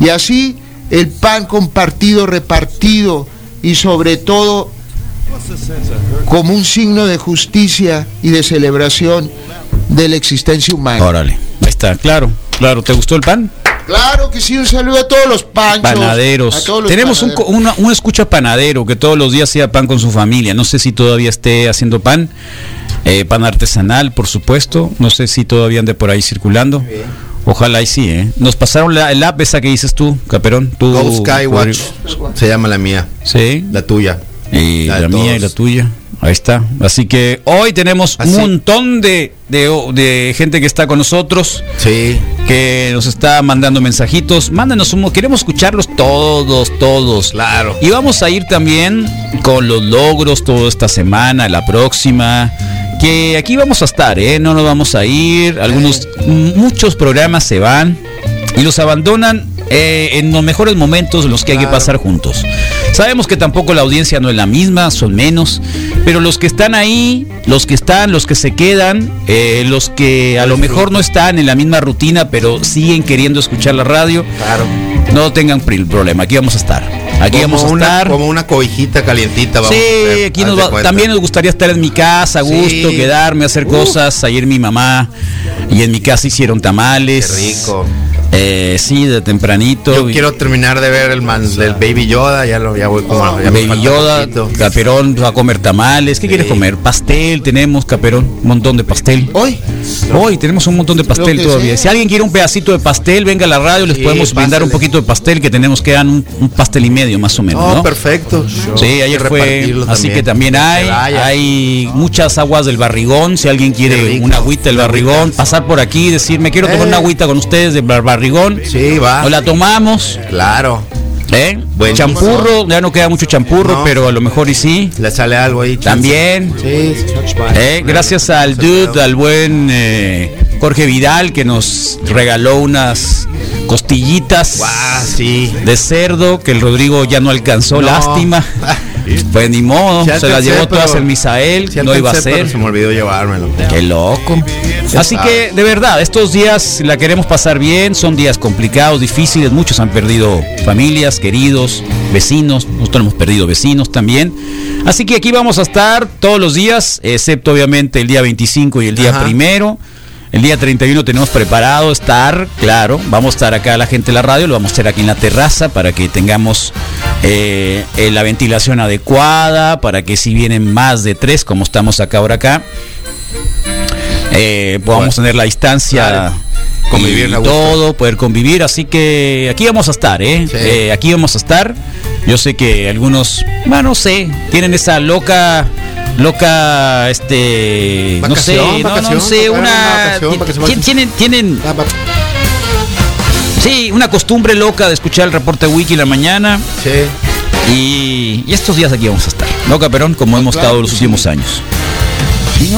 Y así el pan compartido, repartido y sobre todo como un signo de justicia y de celebración de la existencia humana. Órale, está, claro, claro. ¿Te gustó el pan? Claro que sí, un saludo a todos los panchos. a Panaderos. todos los Tenemos un, co- panaderos. una- un escucha panadero que todos los días hacía pan con su familia. No sé si todavía esté haciendo pan. Eh, pan artesanal, por supuesto. No sé si todavía ande por ahí circulando. Ojalá y sí, ¿eh? Nos pasaron la, el app esa que dices tú, Caperón. Tú, Go Skywatch se llama la mía, Sí. la tuya. Y La mía y la tuya. Ahí está. Así que hoy tenemos Así. un montón de, de, de gente que está con nosotros Sí. que nos está mandando mensajitos. Mándenos un, queremos escucharlos todos, todos. Claro. Y vamos a ir también con los logros toda esta semana, la próxima. Que aquí vamos a estar, ¿eh? No nos vamos a ir. Algunos, muchos programas se van y los abandonan eh, en los mejores momentos en los que hay que pasar juntos. Sabemos que tampoco la audiencia no es la misma, son menos, pero los que están ahí, los que están, los que se quedan, eh, los que a lo mejor no están en la misma rutina, pero siguen queriendo escuchar la radio, Claro. no tengan problema, aquí vamos a estar. Aquí como vamos a una, estar. Como una cobijita calientita. Vamos a Sí, hacer, aquí nos va- también nos gustaría estar en mi casa, a gusto, Sí. quedarme, hacer Uh. cosas. Ayer mi mamá y en mi casa hicieron tamales. Qué rico. Eh, sí, de tempranito. Yo Y- quiero terminar de ver el man del Baby Yoda, ya lo ya voy como ya me Baby Yoda. Caperón va a comer tamales. ¿Qué Sí. quieres comer? Pastel, tenemos, Caperón, un montón de pastel. Hoy, Hoy tenemos un montón de pastel todavía. Si alguien quiere un pedacito de pastel, venga a la radio, les Sí, podemos brindar un poquito de pastel que tenemos que dan un, un pastel y medio más o menos, Oh, ¿no? perfecto. Sí, ayer fue, así que también hay, hay muchas aguas del barrigón, si alguien quiere una agüita del barrigón, pasar por aquí, decir, me quiero tomar Eh. una agüita con ustedes del bar- barrigón, Sí, va. o la tomamos, Claro. ¿eh? Buen- champurro, ya no queda mucho champurro, No. pero a lo mejor y sí, Le sale algo ahí. también, Sí. ¿eh? gracias al dude, al buen eh, Jorge Vidal que nos regaló unas costillitas Guau, sí. de cerdo que el Rodrigo ya no alcanzó, No. lástima. Pues ni modo, se alcancé, llevó todas el Misael, no iba a ser. Se me olvidó llevármelo. Qué loco. Así que, de verdad, estos días la queremos pasar bien, son días complicados, difíciles, muchos han perdido familias, queridos, vecinos, nosotros hemos perdido vecinos también. Así que aquí vamos a estar todos los días, excepto obviamente el día 25 y el día Ajá. primero. El día 31 tenemos preparado estar, claro, vamos a estar acá la gente de la radio, lo vamos a hacer aquí en la terraza para que tengamos eh, eh, la ventilación adecuada, para que si vienen más de tres, como estamos acá ahora acá, eh, podamos Bueno, tener la distancia. claro. Convivir y todo, poder convivir, así que aquí vamos a estar, ¿eh? Sí. Eh, aquí vamos a estar. Yo sé que algunos, bueno, no sé, tienen esa loca, loca, este, no sé, Vacación, no, sé, una, vacación, tienen, tienen, Ah, sí, una costumbre loca de escuchar el reporte wiki en la mañana Sí. y, y estos días aquí vamos a estar, ¿no, Caperón? Como hemos claro estado los sí. últimos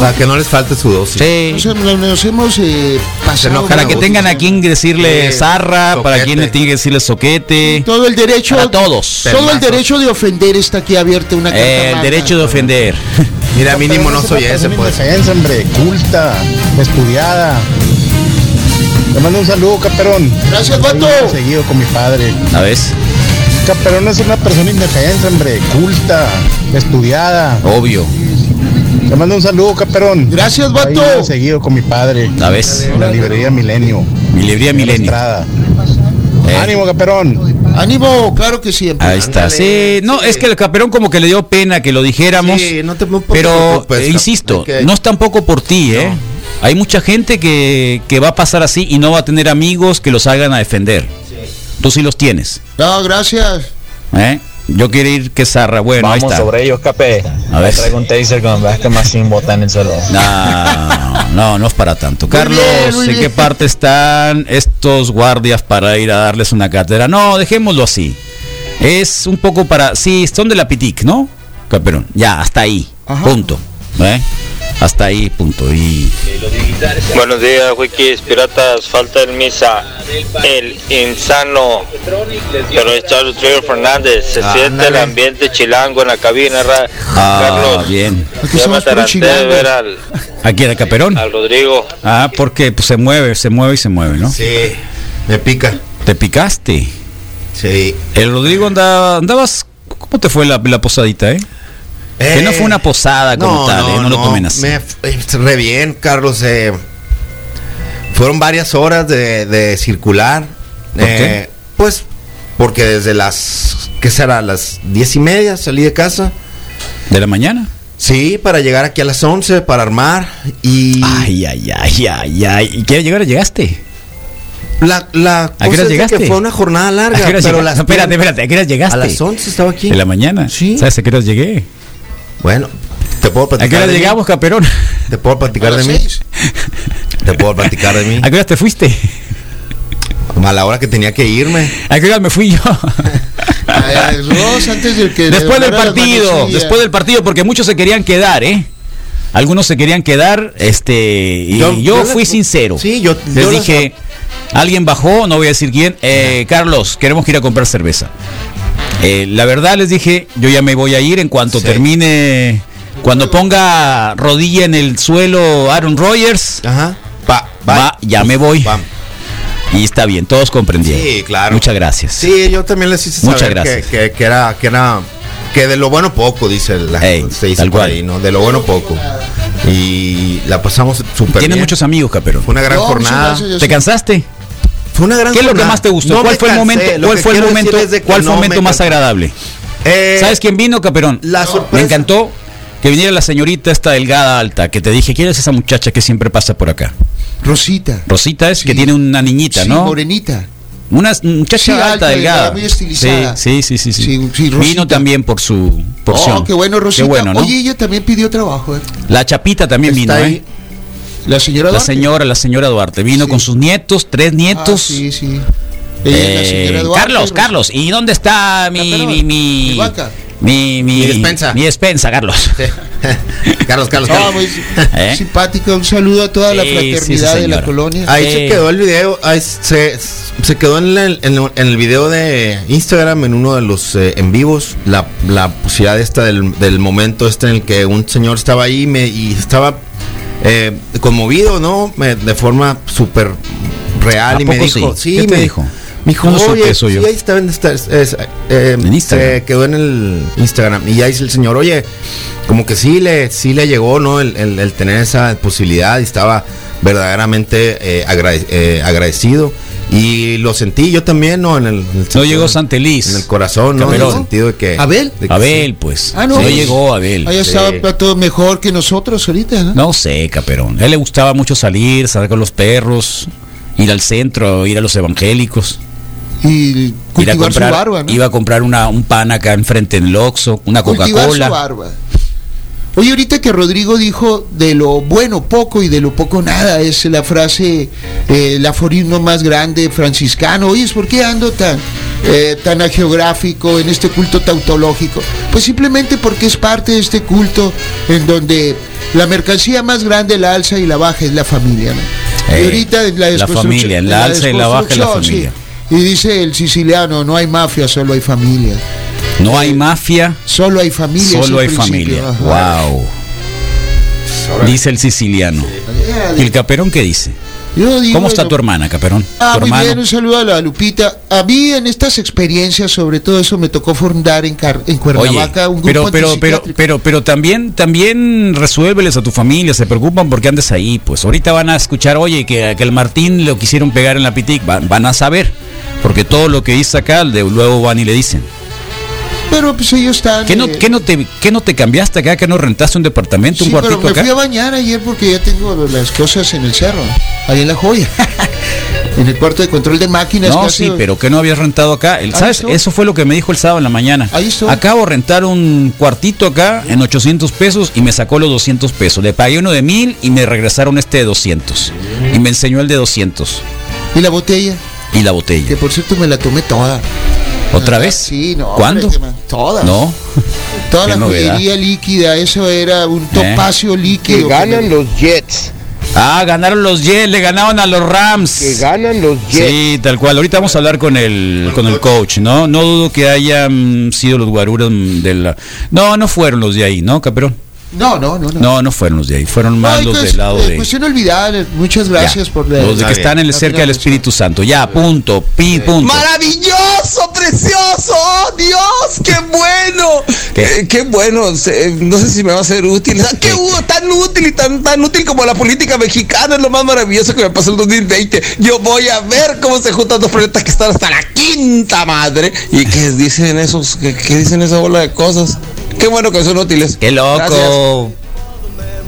Para que no les falte su dosis. Sí. nos, hemos- nos hemos eh, pasado. Para a que tengan a quien decirle zarra, para quien le tiene que decirle soquete. Todo el derecho. Para todos. Todo el derecho de ofender está aquí abierta una carta Eh, el derecho de ofender. Mira, mínimo no soy ese, pues. Defensa, hombre, culta, estudiada. Te mando un saludo, Caperón. Gracias, vato. Seguido con mi padre. ¿Sabes? Caperón es una persona indefensa, hombre, culta, estudiada. Obvio. Te mando un saludo, Caperón. Gracias, vato. Seguido con mi padre. ¿Sabes? En la librería Milenio. Mi librería en la Milenio. Estrada. Eh. Ánimo, Caperón. Ánimo, claro que siempre. Ahí está. Ándale, Sí, no, sí. es que el caperón como que le dio pena que lo dijéramos. Sí, no te- no pero, eh, insisto, no es tampoco por ti, ¿eh? Hay mucha gente que, que va a pasar así y no va a tener amigos que los hagan a defender. Tú sí los tienes. No, gracias. ¿eh? Yo quiero ir que zarra. Bueno, ahí Vamos está. sobre ellos, Capé. A ver. Traigo un taser con vasca más sin botar en el suelo. No, no, no es para tanto. Muy Carlos, bien, ¿en qué parte están estos guardias para ir a darles una cátedra? No, dejémoslo así. Es un poco para. Sí, son de la Pitic, ¿no? Caperón. Ya, hasta ahí. Ajá. Punto. ¿eh? Hasta ahí, punto. Y. Buenos días, wikis, piratas, falta el misa, el insano, pero es Charles Trigger Fernández, se siente el ambiente chilango en la cabina, ra- Ah, Carlos, bien. Aquí era Caperón. al Rodrigo, Ah, porque pues, se mueve, se mueve y se mueve, ¿no? Sí, me pica. Te picaste. Sí. El Rodrigo andaba, andabas. ¿Cómo te fue la, la posadita, eh? Que no fue una posada como tal, ¿eh? No lo tomen así. Me f- re bien, Carlos. eh, fueron varias horas de, de circular. ¿Por eh, qué? Pues porque desde las, ¿qué será? Las diez y media salí de casa. ¿De la mañana? Sí, para llegar aquí a las 11 para armar. Y Ay, ay, ay, ay, ay. ¿Y qué llegar llegaste? la, la ¿A qué hora cosa llegaste? que fue una jornada ¿A larga. pero llegaste? las No, espérate, espérate, ¿a qué hora llegaste? A las 11 estaba aquí. De la mañana. Sí. ¿Sabes a qué hora llegué? Bueno, te puedo ¿A qué platicar hora de mí? llegamos, Caperón? Te puedo A platicar de mí. Te puedo platicar de mí. ¿A qué hora te fuiste? A la hora que tenía que irme. ¿A qué hora me fui yo? Ay, ay, Ross, antes de que después del partido, después del partido, porque muchos se querían quedar, ¿eh? Algunos se querían quedar, este, y yo, Yo- yo fui les- sincero. sí, yo- les yo les- dije, alguien bajó, no voy a decir quién, eh, Carlos, queremos que ir a comprar cerveza. Eh, la verdad les dije, yo ya me voy a ir en cuanto Sí. termine, cuando ponga rodilla en el suelo Aaron Rodgers, Ajá. Pa, va, ya me voy. Pam. Y está bien, todos comprendieron. Sí, claro. Muchas gracias. Sí, yo también les hice Muchas saber gracias. Que, que- que era que era que de lo bueno poco dice la Ey, se dice tal por cual. ahí, ¿no? De lo bueno poco. Y la pasamos súper Tienes bien. muchos amigos, Caperón. Fue una gran No, muchas jornada. gracias, ¿Te sí. cansaste? Fue una gran ¿Qué es lo que más te gustó? No ¿Cuál fue el momento? lo ¿Cuál fue el momento? ¿Cuál fue no momento más agradable? Eh, ¿Sabes quién vino, Caperón? La sorpresa. Me encantó que viniera la señorita esta delgada alta, que te dije, ¿quién es esa muchacha que siempre pasa por acá? Rosita. Rosita es que tiene una niñita, Sí, ¿no? morenita. Una muchacha Sí, alta, alta, delgada. delgada, muy estilizada. Sí, sí, sí, sí. sí. Sí, sí, vino también por su porción. Oh, qué bueno, Rosita. Qué bueno, ¿no? Oye, ella también pidió trabajo, ¿eh? la chapita también Está vino, ahí. ¿eh? La señora La Duarte. señora, la señora Duarte. Vino Sí. con sus nietos, tres Ah, nietos. sí, sí. La Eh, Duarte, Carlos. Carlos, ¿y dónde está mi mi mi mi vaca. mi mi, Mi despensa. Mi despensa, Carlos. Carlos, Carlos, Ah, Carlos. muy ¿Eh? simpático. Un saludo a toda la fraternidad sí, de la colonia. Ahí se quedó el video, ahí se, se quedó en el, en, el- en el video de Instagram, en uno de los eh, en vivos, la, la posibilidad esta del, del momento este en el que un señor estaba ahí me, y estaba eh, conmovido, ¿no? Me- de forma súper real ¿A y me dijo, sí? sí, ¿Qué te me dijo? Me dijo, ¿Cómo supe oye, eso sí, yo? ahí estaba en, esta- es- es- eh, En Instagram. se quedó en el Instagram y ya dice el señor, oye, como que sí le, sí le llegó, ¿no? El, el- el tener esa posibilidad y estaba verdaderamente eh, agrade- eh, agradecido. Y lo sentí yo también, ¿no? En el, en el No llegó Santelis. En el corazón, ¿no? En el sentido de que. ¿Abel? de que Abel, sí. pues. Ah, no, no llegó Abel. Ahí Sí. estaba todo mejor que nosotros ahorita, ¿no? No sé, Caperón. A él le gustaba mucho salir, salir con los perros, ir al centro, ir a los evangélicos. Y Ir a cultivar comprar, su barba, ¿no? Iba a comprar una, un pan acá enfrente en el Oxxo, una cultivar su Coca-Cola. Oye, ahorita que Rodrigo dijo de lo bueno poco y de lo poco nada, es la frase, eh, el aforismo más grande franciscano. Oye, ¿por qué ando tan, eh, tan agiográfico en este culto tautológico? Pues simplemente porque es parte de este culto en donde la mercancía más grande, la alza y la baja es la familia. ¿no? Eh, y ahorita la, la familia, la alza y la baja es la familia. sí. Y dice el siciliano, no hay mafia, solo hay familia. No hay mafia, Solo hay familia. solo hay principio, familia. ajá. Wow. Dice el siciliano. ¿Y el caperón qué dice? Yo digo, ¿Cómo está tu hermana, Caperón? Ah, tu muy hermano. bien, un saludo a la Lupita. A mí en estas experiencias, sobre todo eso, me tocó fundar en, Car- en Oye, Cuernavaca un grupo pero, pero, pero, pero, pero también, también resuélveles a tu familia, se preocupan porque andes ahí, pues ahorita van a escuchar, oye, que, que el Martín lo quisieron pegar en la pitic, van, van a saber, porque todo lo que dice acá, de, luego van y le dicen. Pero pues ellos están... ¿Qué no, eh, qué no, te, qué no te cambiaste acá? ¿Que no rentaste un departamento, Sí, un pero cuartito me fui a acá? bañar ayer porque ya tengo las cosas en el cerro, ahí en la joya, en el cuarto de control de máquinas. No, hace- sí, pero que no habías rentado acá. El- ¿Sabes? estoy. Eso fue lo que me dijo el sábado en la mañana. Ahí estoy. Acabo de rentar un cuartito acá en 800 pesos y me sacó los 200 pesos. Le pagué uno de mil y me regresaron este de 200. Y me enseñó el de 200. Y la botella, Y la botella. que por cierto me la tomé toda. ¿Otra vez? Sí, no. ¿Cuándo? hombre, que me- Toda. No. Toda la novedad. joyería líquida, eso era un ¿Eh? topacio líquido. Que ganan los Jets. Ah, ganaron los Jets, le ganaron a los Rams. Que ganan los Jets. Sí, tal cual. Ahorita vamos a hablar con el con el coach, ¿no? No dudo que hayan sido los guaruras de la. No, no fueron los de ahí, ¿no, Caperón? No, no, no. no. No, no fueron los de ahí. Fueron más Ay, los pues, del lado eh, de. Cuestión olvidable. Muchas gracias Ya, por la- los de que Está están en el cerca del. Espíritu Santo. Ya, punto, pi, punto. Maravilloso, precioso, ¡Oh, Dios, qué bueno, ¿Qué? Eh, qué bueno, se- no sé si me va a ser útil, Ah, qué hubo tan útil y tan, tan útil como la política mexicana, es lo más maravilloso que me pasó en el 2020, yo voy a ver cómo se juntan dos planetas que están hasta la quinta madre, y qué dicen esos, qué, qué dicen esa bola de cosas, qué bueno que son útiles. Qué Gracias. loco.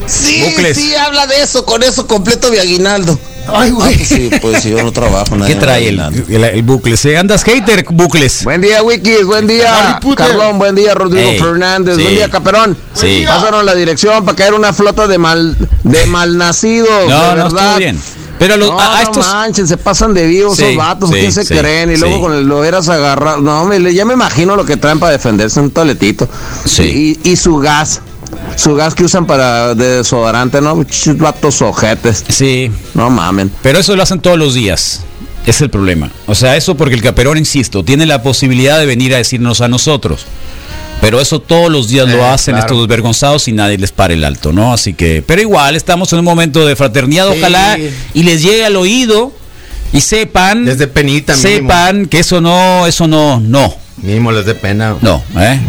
Sí, Bucles. sí, habla de eso, con eso completo mi aguinaldo. Ay, Ah, güey. pues sí, pues yo no trabajo. nadie ¿Qué trae el, el, el bucles? eh? ¿Andas hater, bucles? Buen día, Wikis. Buen día, Harry Potter. Carlón. Buen día, Rodrigo Ey, Fernández. sí. Buen día, Caperón. Sí. Pásanos la dirección para caer una flota de mal de malnacidos. No, de no, verdad. estuvo bien. Pero a los, No, a, a no estos. manchen, se pasan de vivos Sí, esos vatos, sí, ¿quién se sí, creen? Y luego sí. con el lo eras agarrado. No, me, ya me imagino lo que traen para defenderse un toletito. Sí. Y, y su gas. Su gas que usan para de desodorante, ¿no? Muchos vatos ojetes. Sí, No mamen. pero eso lo hacen todos los días. Es el problema. O sea, eso porque el caperón, insisto, tiene la posibilidad de venir a decirnos a nosotros. Pero eso todos los días lo Eh, hacen claro. estos desvergonzados y nadie les para el alto, ¿no? Así que, pero igual estamos en un momento de fraternidad, Sí. ojalá y les llegue al oído y sepan, Desde penita mínimo. sepan que eso no, eso no, no, Mínimo les dé pena. no, ¿eh?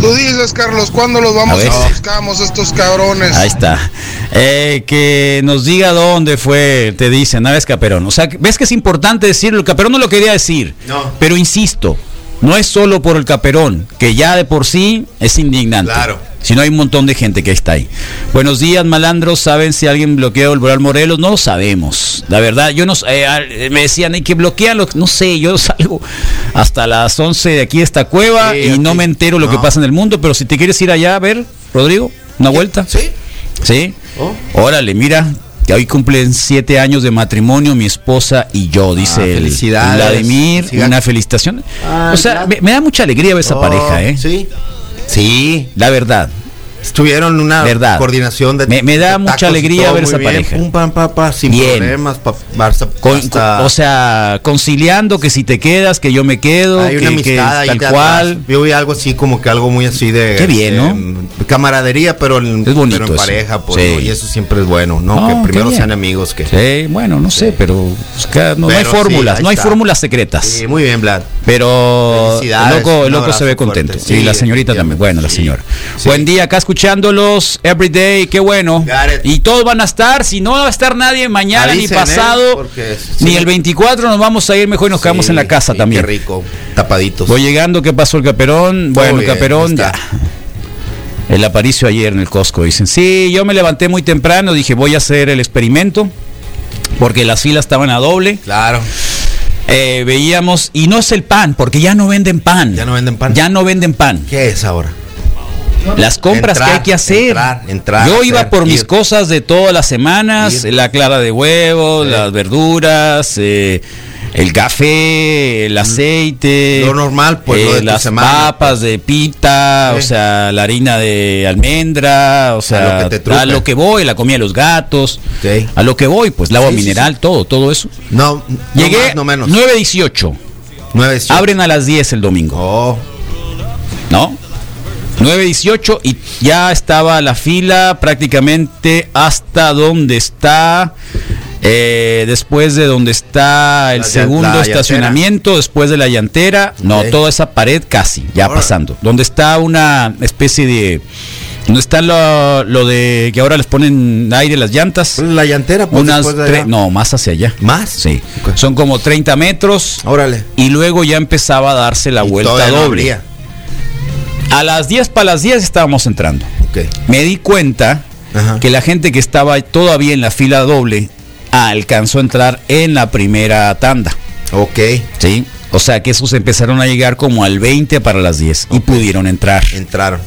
Tú dices, Carlos, ¿cuándo los vamos A a, buscamos estos cabrones? Ahí está. Eh, que nos diga dónde fue, te dicen, ¿no ves, Caperón? O sea, ves que es importante decirlo. Caperón no lo quería decir. No. Pero insisto, no es solo por el Caperón, que ya de por sí es indignante. Claro. Sino hay un montón de gente que está ahí. Buenos días, malandros. ¿Saben si alguien bloqueó el Boral Morelos? No lo sabemos. La verdad, yo no eh, ah, me decían hay que bloquearlo. No sé, yo salgo hasta las 11 de aquí de esta cueva Sí, y no me entero lo que No. pasa en el mundo. Pero si te quieres ir allá a ver, Rodrigo, una vuelta. Sí. ¿Sí? Oh. Órale, mira, que hoy cumplen siete años de matrimonio mi esposa y yo, dice Ah, felicidades. Vladimir. Una felicitación. Ah, o sea, claro. me, me da mucha alegría ver esa Oh, pareja, ¿eh? Sí. Sí. La verdad. Estuvieron una Verdad. coordinación de Me- me da de mucha tacos alegría ver esa bien. pareja. Pum, pam, pa, pa, sin Bien. problemas. pa- hasta- Con- hasta- con- o sea, conciliando que si te quedas, que yo me quedo, hay que, una que amistad ahí tal cual. atrás. Yo vi algo así como que algo muy así de Qué bien, ¿no? de camaradería, pero, en- Es bonito pero en eso. pareja, pues, Sí. ¿no? y eso siempre es bueno, ¿no? No, que primero sean amigos que Sí, bueno, no sé, pero pues, cada- no, no hay sí, fórmulas, no hay fórmulas secretas. Sí, muy bien, Vlad. Pero el loco, el loco se ve contento. y la señorita también. Bueno, la señora. Buen día, acá escuchándolos everyday. Qué bueno. Y todos van a estar. Si no va a estar nadie mañana Avisen, ni ¿eh? pasado, ni el 24 nos vamos a ir mejor y nos quedamos en la casa también. Qué rico, tapaditos. Voy llegando, ¿qué pasó el Caperón? Bueno, el Caperón ya. El aparicio ayer en el Costco. Dicen, sí, yo me levanté muy temprano, dije, voy a hacer el experimento. Porque las filas estaban a doble. Claro. Eh, veíamos, y no es el pan, porque ya no venden pan. Ya no venden pan. Ya no venden pan. ¿Qué es ahora? Las compras Entrar, que hay que hacer. entrar, entrar, Yo iba hacer, por mis ir. cosas de todas las semanas, Ir. la clara de huevo, Sí. las verduras, eh, el café, el aceite, Mm. Lo normal, pues, lo de tu las semana, papas de pita, Sí. o sea, la harina de almendra, o sea, lo que te a lo que voy, la comida de los gatos, Ok. a lo que voy, pues el agua Sí, sí, mineral, todo, todo eso. No, Llegué no más, no menos. 9.18, Nueve, dieciocho. abren a las 10 el domingo. Oh, ¿no? 9.18 y ya estaba la fila prácticamente hasta donde está eh, después de donde está el La segundo la estacionamiento, después de la llantera, no, toda esa pared casi, ya Ahora. pasando. Donde está una especie de... Donde está lo, lo de que ahora les ponen aire las llantas. La llantera, pues, Unas de allá. no, más hacia allá. ¿Más? Sí. Son como 30 metros. Órale. Y luego ya empezaba a darse la Y vuelta no doble. abría. A las 10 para las 10 estábamos entrando. Ok. Me di cuenta Ajá. que la gente que estaba todavía en la fila doble alcanzó a entrar en la primera tanda. Ok. ¿Sí? O sea que esos empezaron a llegar como al 20 para las 10 y pudieron entrar. Entraron.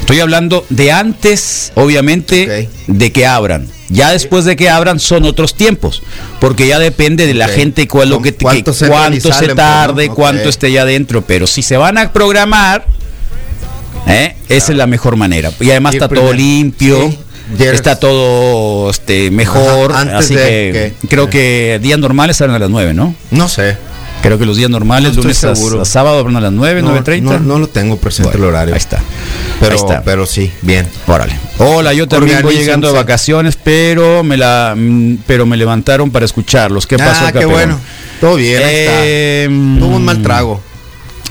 Estoy hablando de antes, obviamente, de que abran. Ya después de que abran son otros tiempos, porque ya depende de la gente cuál lo que, que- ¿Cuánto cuánto, se salen, pues, tarde, no? Ok. cuánto esté ya adentro. Pero si se van a programar, ¿eh? esa es la mejor manera. Y además Y está todo primero- limpio. sí. Está todo este, mejor, Ajá, antes así de que, que- creo que días normales salen a las 9, ¿no? No sé. Creo que los días normales, No lunes a, seguro. a sábado, abren a las 9, No, 9.30. no, no lo tengo presente Bueno, el horario. Ahí está. Pero, Ahí está. pero sí, bien. Órale. Hola, yo también voy llegando de vacaciones, pero me la mm, pero me levantaron para escucharlos. ¿Qué pasó, ah, qué Caperón? bueno. Todo bien. ahí está. Tuvo un mal trago.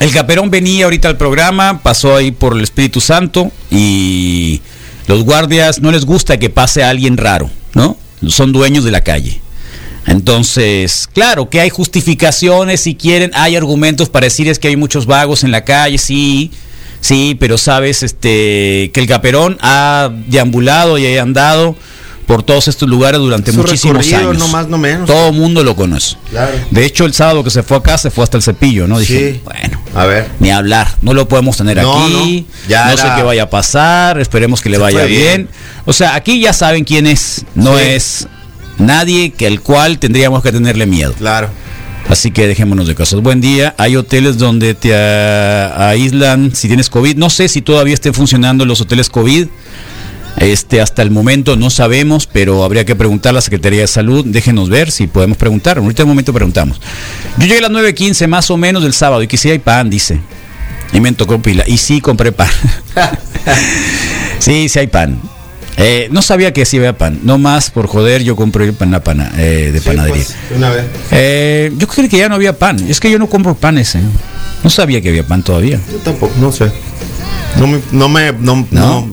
El Caperón venía ahorita al programa, pasó ahí por el Espíritu Santo y los guardias no les gusta que pase alguien raro, ¿no? Son dueños de la calle. Entonces, claro que hay justificaciones si quieren, hay argumentos para decir es que hay muchos vagos en la calle, sí, sí, pero sabes este que el Caperón ha deambulado y ha andado por todos estos lugares durante Su muchísimos años. no más, no menos. Todo el mundo lo conoce. Claro. De hecho, el sábado que se fue acá se fue hasta el cepillo, ¿no? Dije, Sí. bueno, A ver. ni hablar, no lo podemos tener No, aquí, no, ya no sé qué vaya a pasar, esperemos que le vaya bien. bien. O sea, aquí ya saben quién es, no Sí. es nadie que al cual tendríamos que tenerle miedo. Claro. Así que dejémonos de cosas. Buen día. Hay hoteles donde te aíslan si tienes COVID. No sé si todavía estén funcionando los hoteles COVID. Este, hasta el momento no sabemos, pero habría que preguntar a la Secretaría de Salud. Déjenos ver si podemos preguntar. Ahorita en un momento preguntamos. Yo llegué a las 9.15 más o menos del sábado y que sí hay pan, dice. Y me tocó pila. Y sí compré pan. sí, sí hay pan. Eh, no sabía que sí había pan. No más por joder, yo compré pan la pana, eh, de panadería. Pues, una vez. Eh, yo creo que ya no había pan. Es que yo no compro panes. eh. No sabía que había pan todavía. Yo tampoco, no sé. No me, no me, no, no.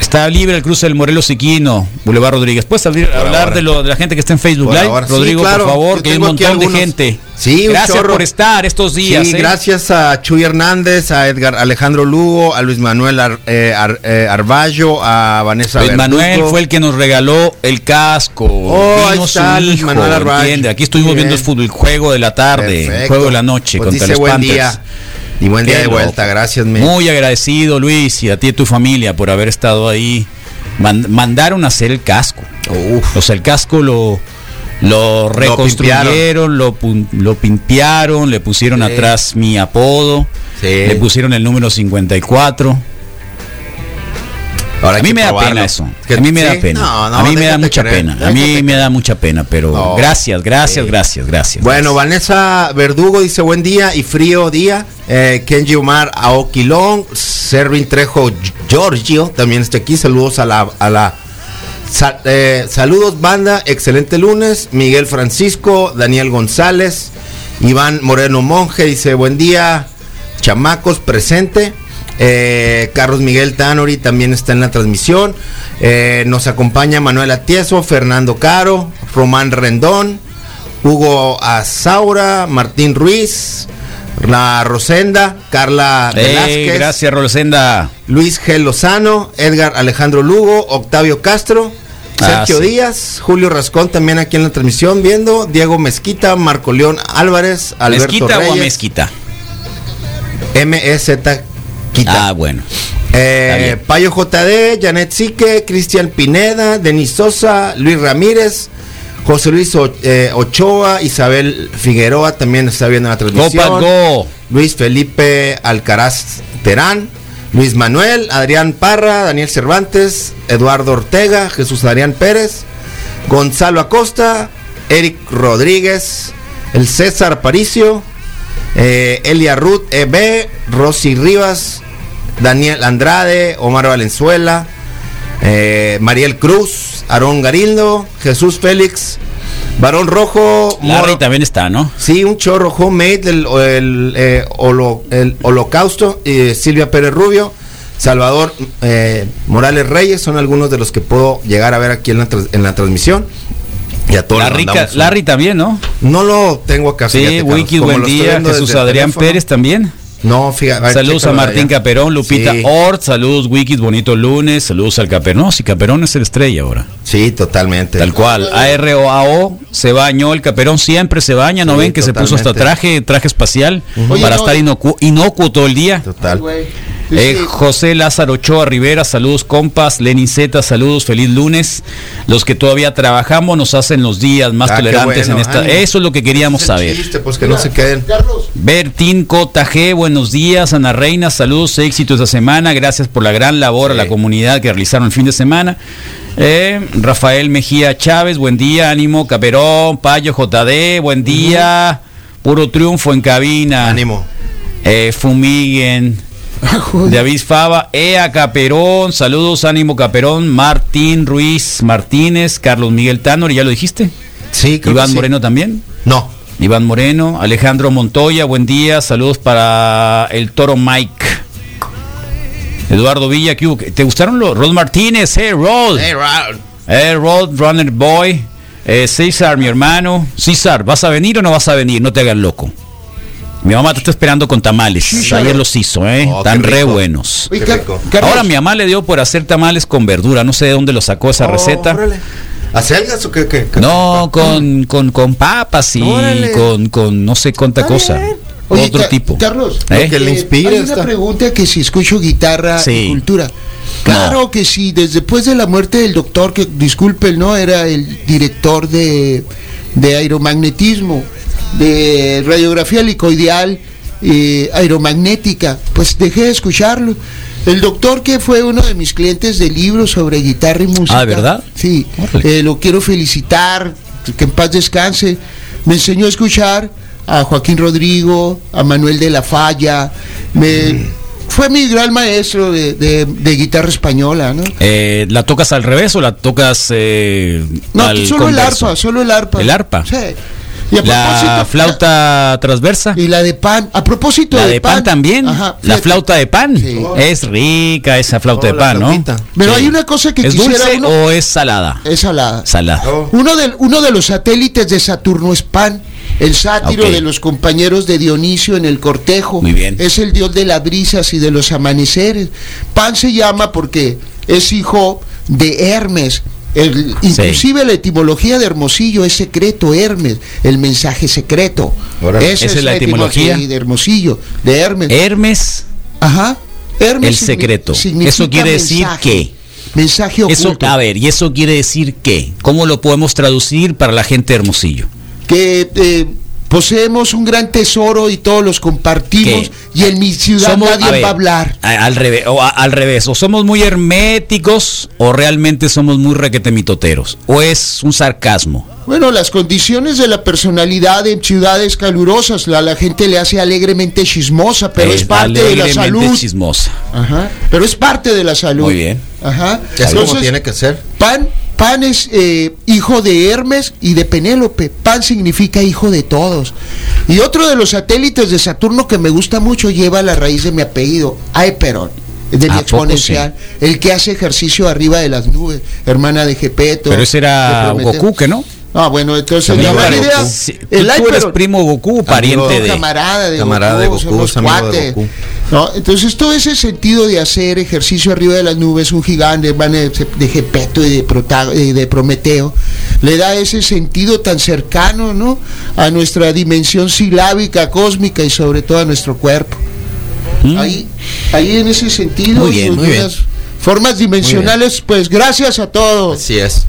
Está libre el cruce del Morelos Siquino, Boulevard Rodríguez. ¿Puedes abrir- hablar ahora. de, lo, de la gente que está en Facebook Por Live? ahora. Sí, Rodrigo, claro. por favor, Yo que hay un montón de gente. Sí, Gracias chorro. por estar estos días. Sí, eh. gracias a Chuy Hernández, a Edgar Alejandro Lugo, a Luis Manuel Ar- eh, Ar- eh, Arballo, a Vanessa Luis Manuel fue el que nos regaló el casco. Oh, Vino su hijo, Manuel Arballo. Aquí estuvimos Bien. viendo el fútbol, el juego de la tarde, el juego de la noche Pues contra dice los buen Panthers. día. Y buen Qué día de loco. vuelta, gracias, me. Muy agradecido, Luis, y a ti y tu familia por haber estado ahí. Man- mandaron a hacer el casco. O sea, el casco lo, lo reconstruyeron, lo, pun- lo pimpearon, le pusieron Sí. atrás mi apodo, Sí. le pusieron el número 54. Ahora a mí me da pena eso. A mí me da pena. no, no, a mí me da mucha pena. A mí déjate me da mucha pena, pero No. gracias, gracias, Sí. gracias, gracias. Bueno, gracias. Vanessa Verdugo dice buen día y frío día. Eh, Kenji Omar Aoquilón, Servin Trejo Giorgio, también está aquí. Saludos a la, a la eh, saludos banda, excelente lunes. Miguel Francisco, Daniel González, Iván Moreno Monje dice buen día, chamacos presente. Eh, Carlos Miguel Tanori también está en la transmisión. Eh, nos acompaña Manuel Atieso, Fernando Caro, Román Rendón, Hugo Azaura, Martín Ruiz, La Rosenda, Carla Ey, Velázquez, gracias, Rosenda. Luis G. Lozano, Edgar Alejandro Lugo, Octavio Castro, Ah, Sergio sí. Díaz, Julio Rascón también aquí en la transmisión viendo, Diego Mezquita, Marco León Álvarez, Alberto ¿Mezquita o Reyes, mezquita? MEZ Quita. Ah, bueno. Eh. Payo JD, Janet Sique, Cristian Pineda, Denis Sosa, Luis Ramírez, José Luis eh, Ochoa, Isabel Figueroa también está viendo la Go, transmisión. Pack, go. Luis Felipe Alcaraz Terán, Luis Manuel, Adrián Parra, Daniel Cervantes, Eduardo Ortega, Jesús Adrián Pérez, Gonzalo Acosta, Eric Rodríguez, el César Paricio, eh, Elia Ruth EB, Rosy Rivas, Daniel Andrade, Omar Valenzuela, eh, Mariel Cruz, Aarón Garindo, Jesús Félix, Varón Rojo, Larry Moro- también está, ¿no? Sí, un chorro homemade, el, el, eh, holo- el holocausto, eh, Silvia Pérez Rubio, Salvador eh, Morales Reyes, son algunos de los que puedo llegar a ver aquí en la, tras- en la transmisión. Y a todos Larry, un- Larry también, ¿no? No lo tengo acá. Sí, fíjate, Wiki, buen día. Jesús Adrián teléfono. Pérez también. No, fíjate. Saludos a Martín allá. Caperón, Lupita Sí. Ort, saludos Wikis, bonito lunes, saludos al Caperón. No, si Caperón es el estrella ahora. Sí, totalmente. Tal cual. AROAO se bañó, el Caperón siempre se baña, ¿no Sí, ven que se puso hasta totalmente. traje, traje espacial Oye, para no, estar inocuo, inocuo todo el día? Total. Güey. Eh, José Lázaro Ochoa Rivera, saludos compas, Lenin Z, saludos, feliz lunes. Los que todavía trabajamos nos hacen los días más Ah, tolerantes bueno, en esta. ánimo. Eso es lo que queríamos saber. chiste, pues que no se queden. Carlos, Bertín Cota G, buenos días. Ana Reina, saludos, éxito esta semana. Gracias por la gran labor a la comunidad que realizaron el fin de semana. Eh, Rafael Mejía Chávez, buen día. Ánimo, Caperón, Payo JD, buen día. Puro triunfo en cabina. Ánimo. Eh, Fumiguen. David Fava, Ea Caperón, saludos, ánimo Caperón, Martín Ruiz Martínez, Carlos Miguel Tanor, ¿ya lo dijiste? Sí, creo Iván que sí. Moreno también. No. Iván Moreno, Alejandro Montoya, buen día, saludos para el toro Mike. Eduardo Villa. ¿te gustaron los? Rod Martínez, hey Rod, Hey, Raúl. hey Rod, Runner Boy, Eh, César, mi hermano. César, ¿vas a venir o no vas a venir? No te hagas loco. Mi mamá te está esperando con tamales. Ayer los hizo, ¿eh? Oh, Están re buenos. Qué rico. Ahora mi mamá le dio por hacer tamales con verdura. No sé de dónde lo sacó esa Oh, receta. órale. ¿Acelgas o qué? qué, qué? No, con, con, con papas y Órale. con, con no sé cuánta Está cosa. Oye, Otro Ca- tipo. Carlos, ¿Eh? que le eh, una esta. pregunta que si escucho guitarra Sí. y cultura. Claro que sí, desde después de la muerte del doctor, que disculpen, ¿no? Era el director de, de aeromagnetismo, de radiografía helicoideal, eh, aeromagnética, pues dejé de escucharlo. El doctor que fue uno de mis clientes de libros sobre guitarra y música. Ah, ¿verdad? Sí, eh, lo quiero felicitar, que en paz descanse. Me enseñó a escuchar a Joaquín Rodrigo, a Manuel de la Falla. Me, Fue mi gran maestro de, de- de guitarra española, ¿no? Eh, ¿La tocas al revés o la tocas eh, No, al solo el converso? arpa, solo el arpa. ¿El arpa? Sí. Y a ¿La propósito- flauta transversa? Y la de pan. A propósito ¿La de, de pan, también? Ajá, ¿La flauta de pan? Sí. Es rica esa flauta Oh, de pan, ¿no? flautita. Pero Sí. hay una cosa que ¿Es quisiera dulce uno- o es salada? Es salada. Salada. Oh. Uno de, uno de los satélites de Saturno es Pan, el sátiro Ok. de los compañeros de Dionisio en el cortejo. Muy bien. Es el dios de las brisas y de los amaneceres. Pan se llama porque es hijo de Hermes. El- inclusive la etimología de Hermosillo es secreto, Hermes, el mensaje secreto. Esa es la etimología. de Hermosillo, de Hermes. Hermes, Ajá. Hermes el secreto. Eso quiere decir que. Mensaje oculto. Eso, a ver, ¿y eso quiere decir qué? ¿Cómo lo podemos traducir para la gente de Hermosillo? que eh, poseemos un gran tesoro y todos los compartimos ¿Qué? y en mi ciudad nadie a ver, va a hablar. al revés, o a- al revés, o somos muy herméticos o realmente somos muy requetemitoteros, o es un sarcasmo. Bueno, las condiciones de la personalidad en ciudades calurosas, la, la gente le hace alegremente chismosa, pero es, parte de la alegremente salud. chismosa. Ajá, pero es parte de la salud. Muy bien. Ajá. Es como tiene que ser. Pan, Pan es eh, hijo de Hermes y de Penélope. Pan significa hijo de todos. Y otro de los satélites de Saturno que me gusta mucho lleva la raíz de mi apellido, Aeperon, de mi ¿A poco exponencial. El que hace ejercicio arriba de las nubes, hermana de Gepeto. Pero ese era. Goku, ¿que no? Ah, bueno, entonces la de idea, Goku. Sí, tú- el tú eres primo Goku, pariente Amigo, de... camarada de Camarada de Goku, Goku, somos es amigo de. Goku. ¿no? Entonces todo ese sentido de hacer ejercicio arriba de las nubes, un gigante hermano, de, de Gepeto y de, y de Prometeo, le da ese sentido tan cercano ¿no? a nuestra dimensión silábica, cósmica y sobre todo a nuestro cuerpo. Mm. Ahí, ahí en ese sentido, Muy bien, muy bien. Formas dimensionales, pues gracias a todos. Así es.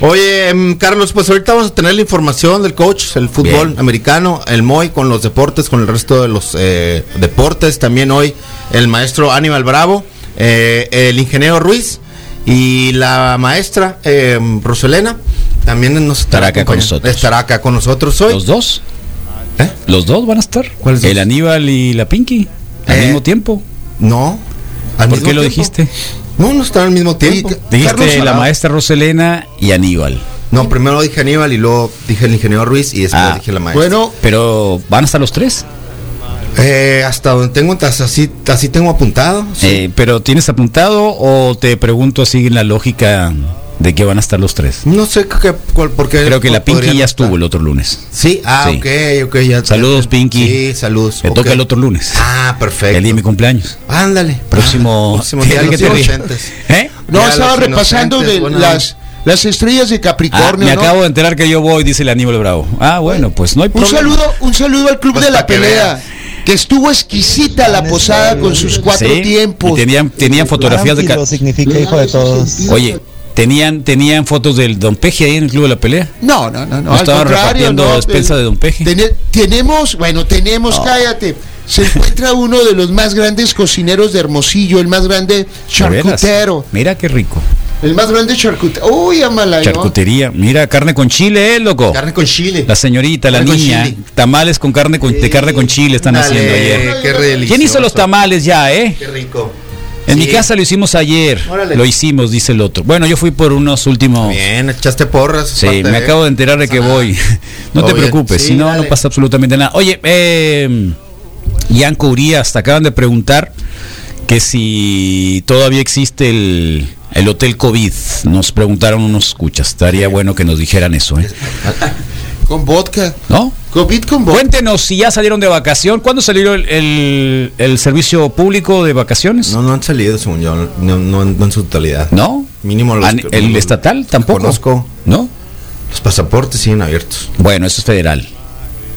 Oye, em, Carlos, pues ahorita vamos a tener la información del coach, el fútbol Bien. americano, el MOI con los deportes, con el resto de los eh, deportes. También hoy el maestro Aníbal Bravo, eh, el ingeniero Ruiz y la maestra em, Roselena. También nos Estará acá con nosotros. Estará acá con nosotros hoy. ¿Los dos? ¿Eh? ¿Los dos van a estar? ¿Cuáles dos? El Aníbal y la Pinky, al Eh, mismo tiempo. No. al ¿Por mismo qué lo tiempo. dijiste? No, no estaban al mismo tiempo. Dijiste la maestra Roselena y Aníbal. No, primero dije Aníbal y luego dije el ingeniero Ruiz y después Ah, dije la maestra. Bueno, Pero, ¿van a estar los tres? Eh, hasta donde tengo, así, así tengo apuntado. sí. Eh, ¿Pero tienes apuntado o te pregunto así en la lógica de que van a estar los tres? No sé qué, cuál, por qué. Creo que la Pinky ya estar. estuvo el otro lunes. Sí, ah, Sí. ok, ok, ya. Saludos, ya- Pinky. Sí, saludos. Me toca el otro lunes. Ah, perfecto. El día de mi cumpleaños. Ándale. Próximo- Ah, próximo día de ¿Qué los te. ¿Eh? no, Ya, estaba repasando de las, las estrellas de Ah, Capricornio. me ¿no? acabo de enterar que yo voy, dice el Aníbal Bravo. Ah, bueno, pues no hay Un problema. saludo, un saludo al club Pues de la que pelea. veas. Que estuvo exquisita la posada con sus cuatro Sí, tiempos. y tenían, tenían fotografías de... significa hijo de todos. Oye, tenían, tenían fotos del Don Peje ahí en el Club de la Pelea. No, no, no, no. ¿No estaban repartiendo no, despensa eh, de Don Peje? tene- tenemos, bueno, tenemos, cállate. Se encuentra uno de los más grandes cocineros de Hermosillo, el más grande charcutero. Mira qué rico. El más grande charcutero. Uy, amala. Charcutería. Mira, carne con chile, eh, loco. Carne con chile. La señorita, la Carne niña. Tamales con carne con, de carne con chile están Dale, haciendo ayer. Qué. ¿Quién hizo los tamales ya, eh? Qué rico. En mi casa lo hicimos ayer. Órale. Lo hicimos, dice el otro. Bueno, yo fui por unos últimos. Bien, echaste porras. Sí, me de- acabo de enterar de que voy. No te preocupes, Sí, si no, dale. no pasa absolutamente nada. Oye, eh, Yanko Urias, te acaban de preguntar que si todavía existe el, el Hotel COVID. Nos preguntaron unos escuchas. Estaría bueno que nos dijeran eso, ¿eh? Con vodka. ¿No? COVID con vodka. Cuéntenos si ya salieron de vacación. ¿Cuándo salió el, el- el servicio público de vacaciones? No, no han salido, según yo. No, no, no en su totalidad. ¿No? Mínimo los ¿El los- estatal tampoco? Conozco. ¿No? Los pasaportes siguen abiertos. Bueno, eso es federal.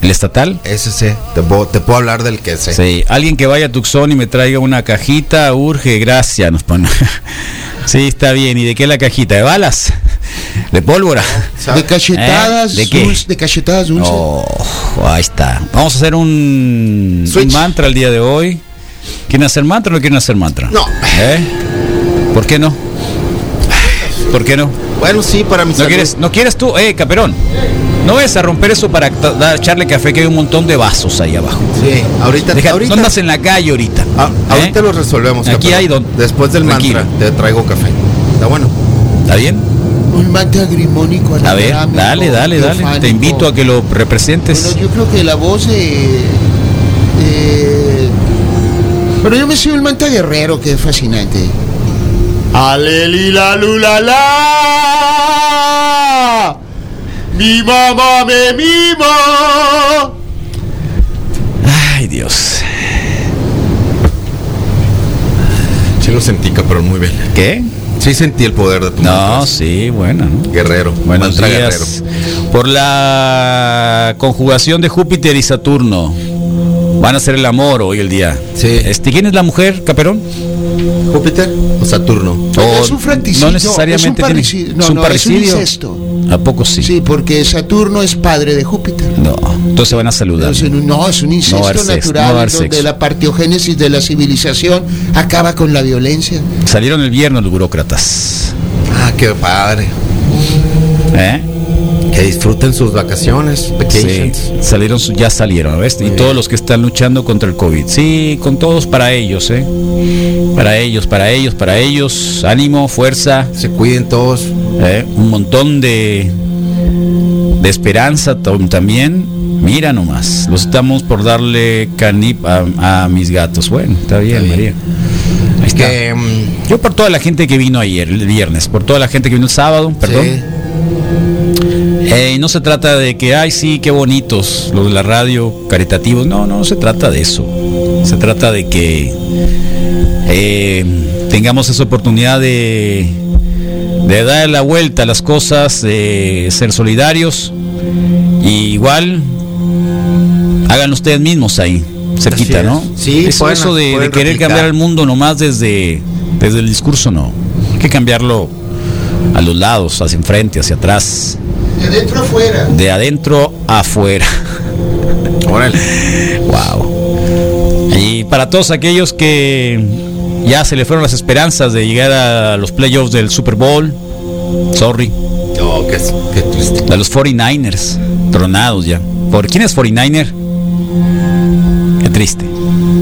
¿El estatal? Ese sí. Te puedo, te puedo hablar del que sé. Sí, alguien que vaya a Tucson y me traiga una cajita, urge, gracias, nos pone. sí, está bien. ¿Y de qué la cajita? ¿De balas? ¿De pólvora? De cachetadas, ¿Eh? ¿De qué? dulce- de cachetadas dulces. Oh, ahí está. Vamos a hacer un, un mantra el día de hoy. ¿Quieren hacer mantra o no quieren hacer mantra? No. ¿Eh? ¿Por qué no? ¿Por qué no? Bueno, sí, para mi ¿No salud. quieres, ¿No quieres tú? Eh, Caperón. No ves a romper eso para echarle café, que hay un montón de vasos ahí abajo. Sí, ahorita, Deja- ahorita, no andas en la calle ahorita. Ah, ahorita ¿Eh? lo resolvemos. Aquí Caperón. hay don- Después del Tranquilo. mantra te traigo café. Está bueno. ¿Está bien? Un mate agrimónico A ver, dale, dale, dale. Te invito a que lo representes. Bueno, yo creo que la voz de. de- Pero yo me sigo el manta guerrero, que es fascinante. Alelila lula la. Mi mamá me mima. Ay, Dios. Sí lo sentí, cabrón, muy bien. ¿Qué? Sí sentí el poder de tu No, sí, bueno. ¿no? Guerrero. Buenos días. Por la conjugación de Júpiter y Saturno. Van a hacer el amor hoy el día. Sí. Este, ¿Quién es la mujer, Caperón? ¿Júpiter o Saturno? O es un fratricidio. No necesariamente es un tiene-. No, es un no, es un parricidio. incesto. ¿A poco sí? Sí, porque Saturno es padre de Júpiter. No, entonces van a saludar. Es un- no, es un incesto No natural donde sexo. la partiogenesis de la civilización acaba con la violencia. Salieron el viernes los burócratas. Ah, qué padre. ¿Eh? Que disfruten sus vacaciones, Sí, vacations. salieron, ya salieron, ¿ves? Y todos los que están luchando contra el COVID. Sí, con todos para ellos, ¿eh? Para ellos, para ellos, para ellos. Ánimo, fuerza, Se cuiden todos. ¿eh? un montón de, de esperanza tam- también. Mira nomás, los estamos por darle canip a, a mis gatos. Bueno, está bien, Está bien. María. Ahí está. Que, mm, Yo por toda la gente que vino ayer, el viernes, por toda la gente que vino el sábado, perdón. sí. Eh, y no se trata de que, ay, sí, qué bonitos los de la radio, caritativos. No, no se trata de eso. Se trata de que eh, tengamos esa oportunidad de, de dar la vuelta a las cosas, de ser solidarios. Y igual, hagan ustedes mismos ahí, cerquita. ¿no? Sí, eso, pueden- eso de, querer cambiar el mundo nomás desde, desde el discurso, no. Hay que cambiarlo a los lados, hacia enfrente, hacia atrás De adentro afuera. de adentro a afuera. Órale. Wow. Y para todos aquellos que ya se le fueron las esperanzas de llegar a los playoffs del Super Bowl, sorry, Oh, qué, qué triste. de los 49ers, tronados ya. ¿Por quién es 49er? Qué triste,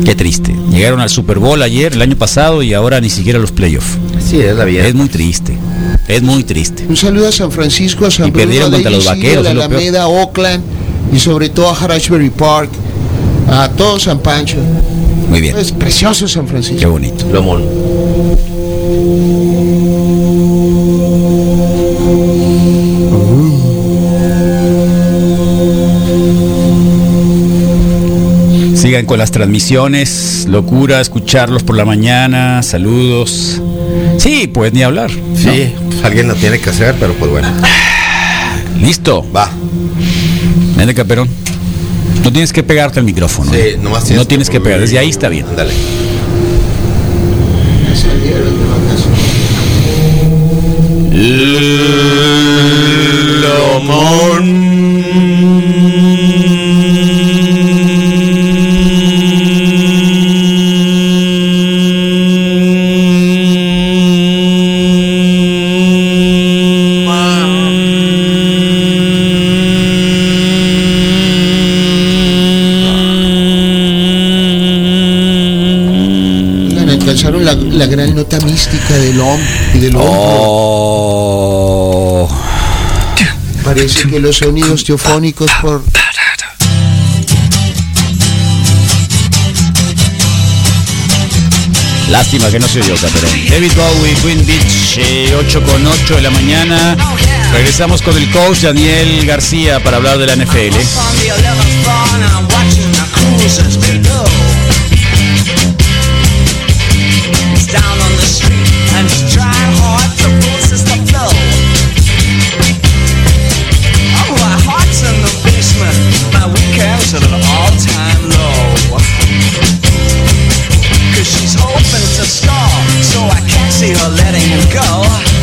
qué triste. Llegaron al Super Bowl ayer, el año pasado, y ahora ni siquiera los playoffs. Sí, es la vida. Es muy triste, es muy triste. Un saludo a San Francisco, a San Y perdieron Bruno, a contra los Vaqueros, a lo. Alameda, Oakland y sobre todo a Harashbury Park, a todo San Pancho. Muy bien. Es precioso San Francisco. Qué bonito. Lomón. Sigan con las transmisiones, locura escucharlos por la mañana, saludos. Sí, pues ni hablar. ¿no? Sí, alguien lo tiene que hacer, pero pues bueno. Listo. Va. Nene Caperón. No tienes que pegarte al micrófono. Sí, ¿eh? nomás no tienes que pegar. Desde ahí está bien. Dale. Salieron del hombre y del hombre. Oh. Parece que los sonidos teofónicos por Lástima que no se oyó, Caperón. David Bowie, Queen Beach, eh, 8 con 8 de la mañana. Regresamos con el coach Daniel García para hablar de la NFL. Go.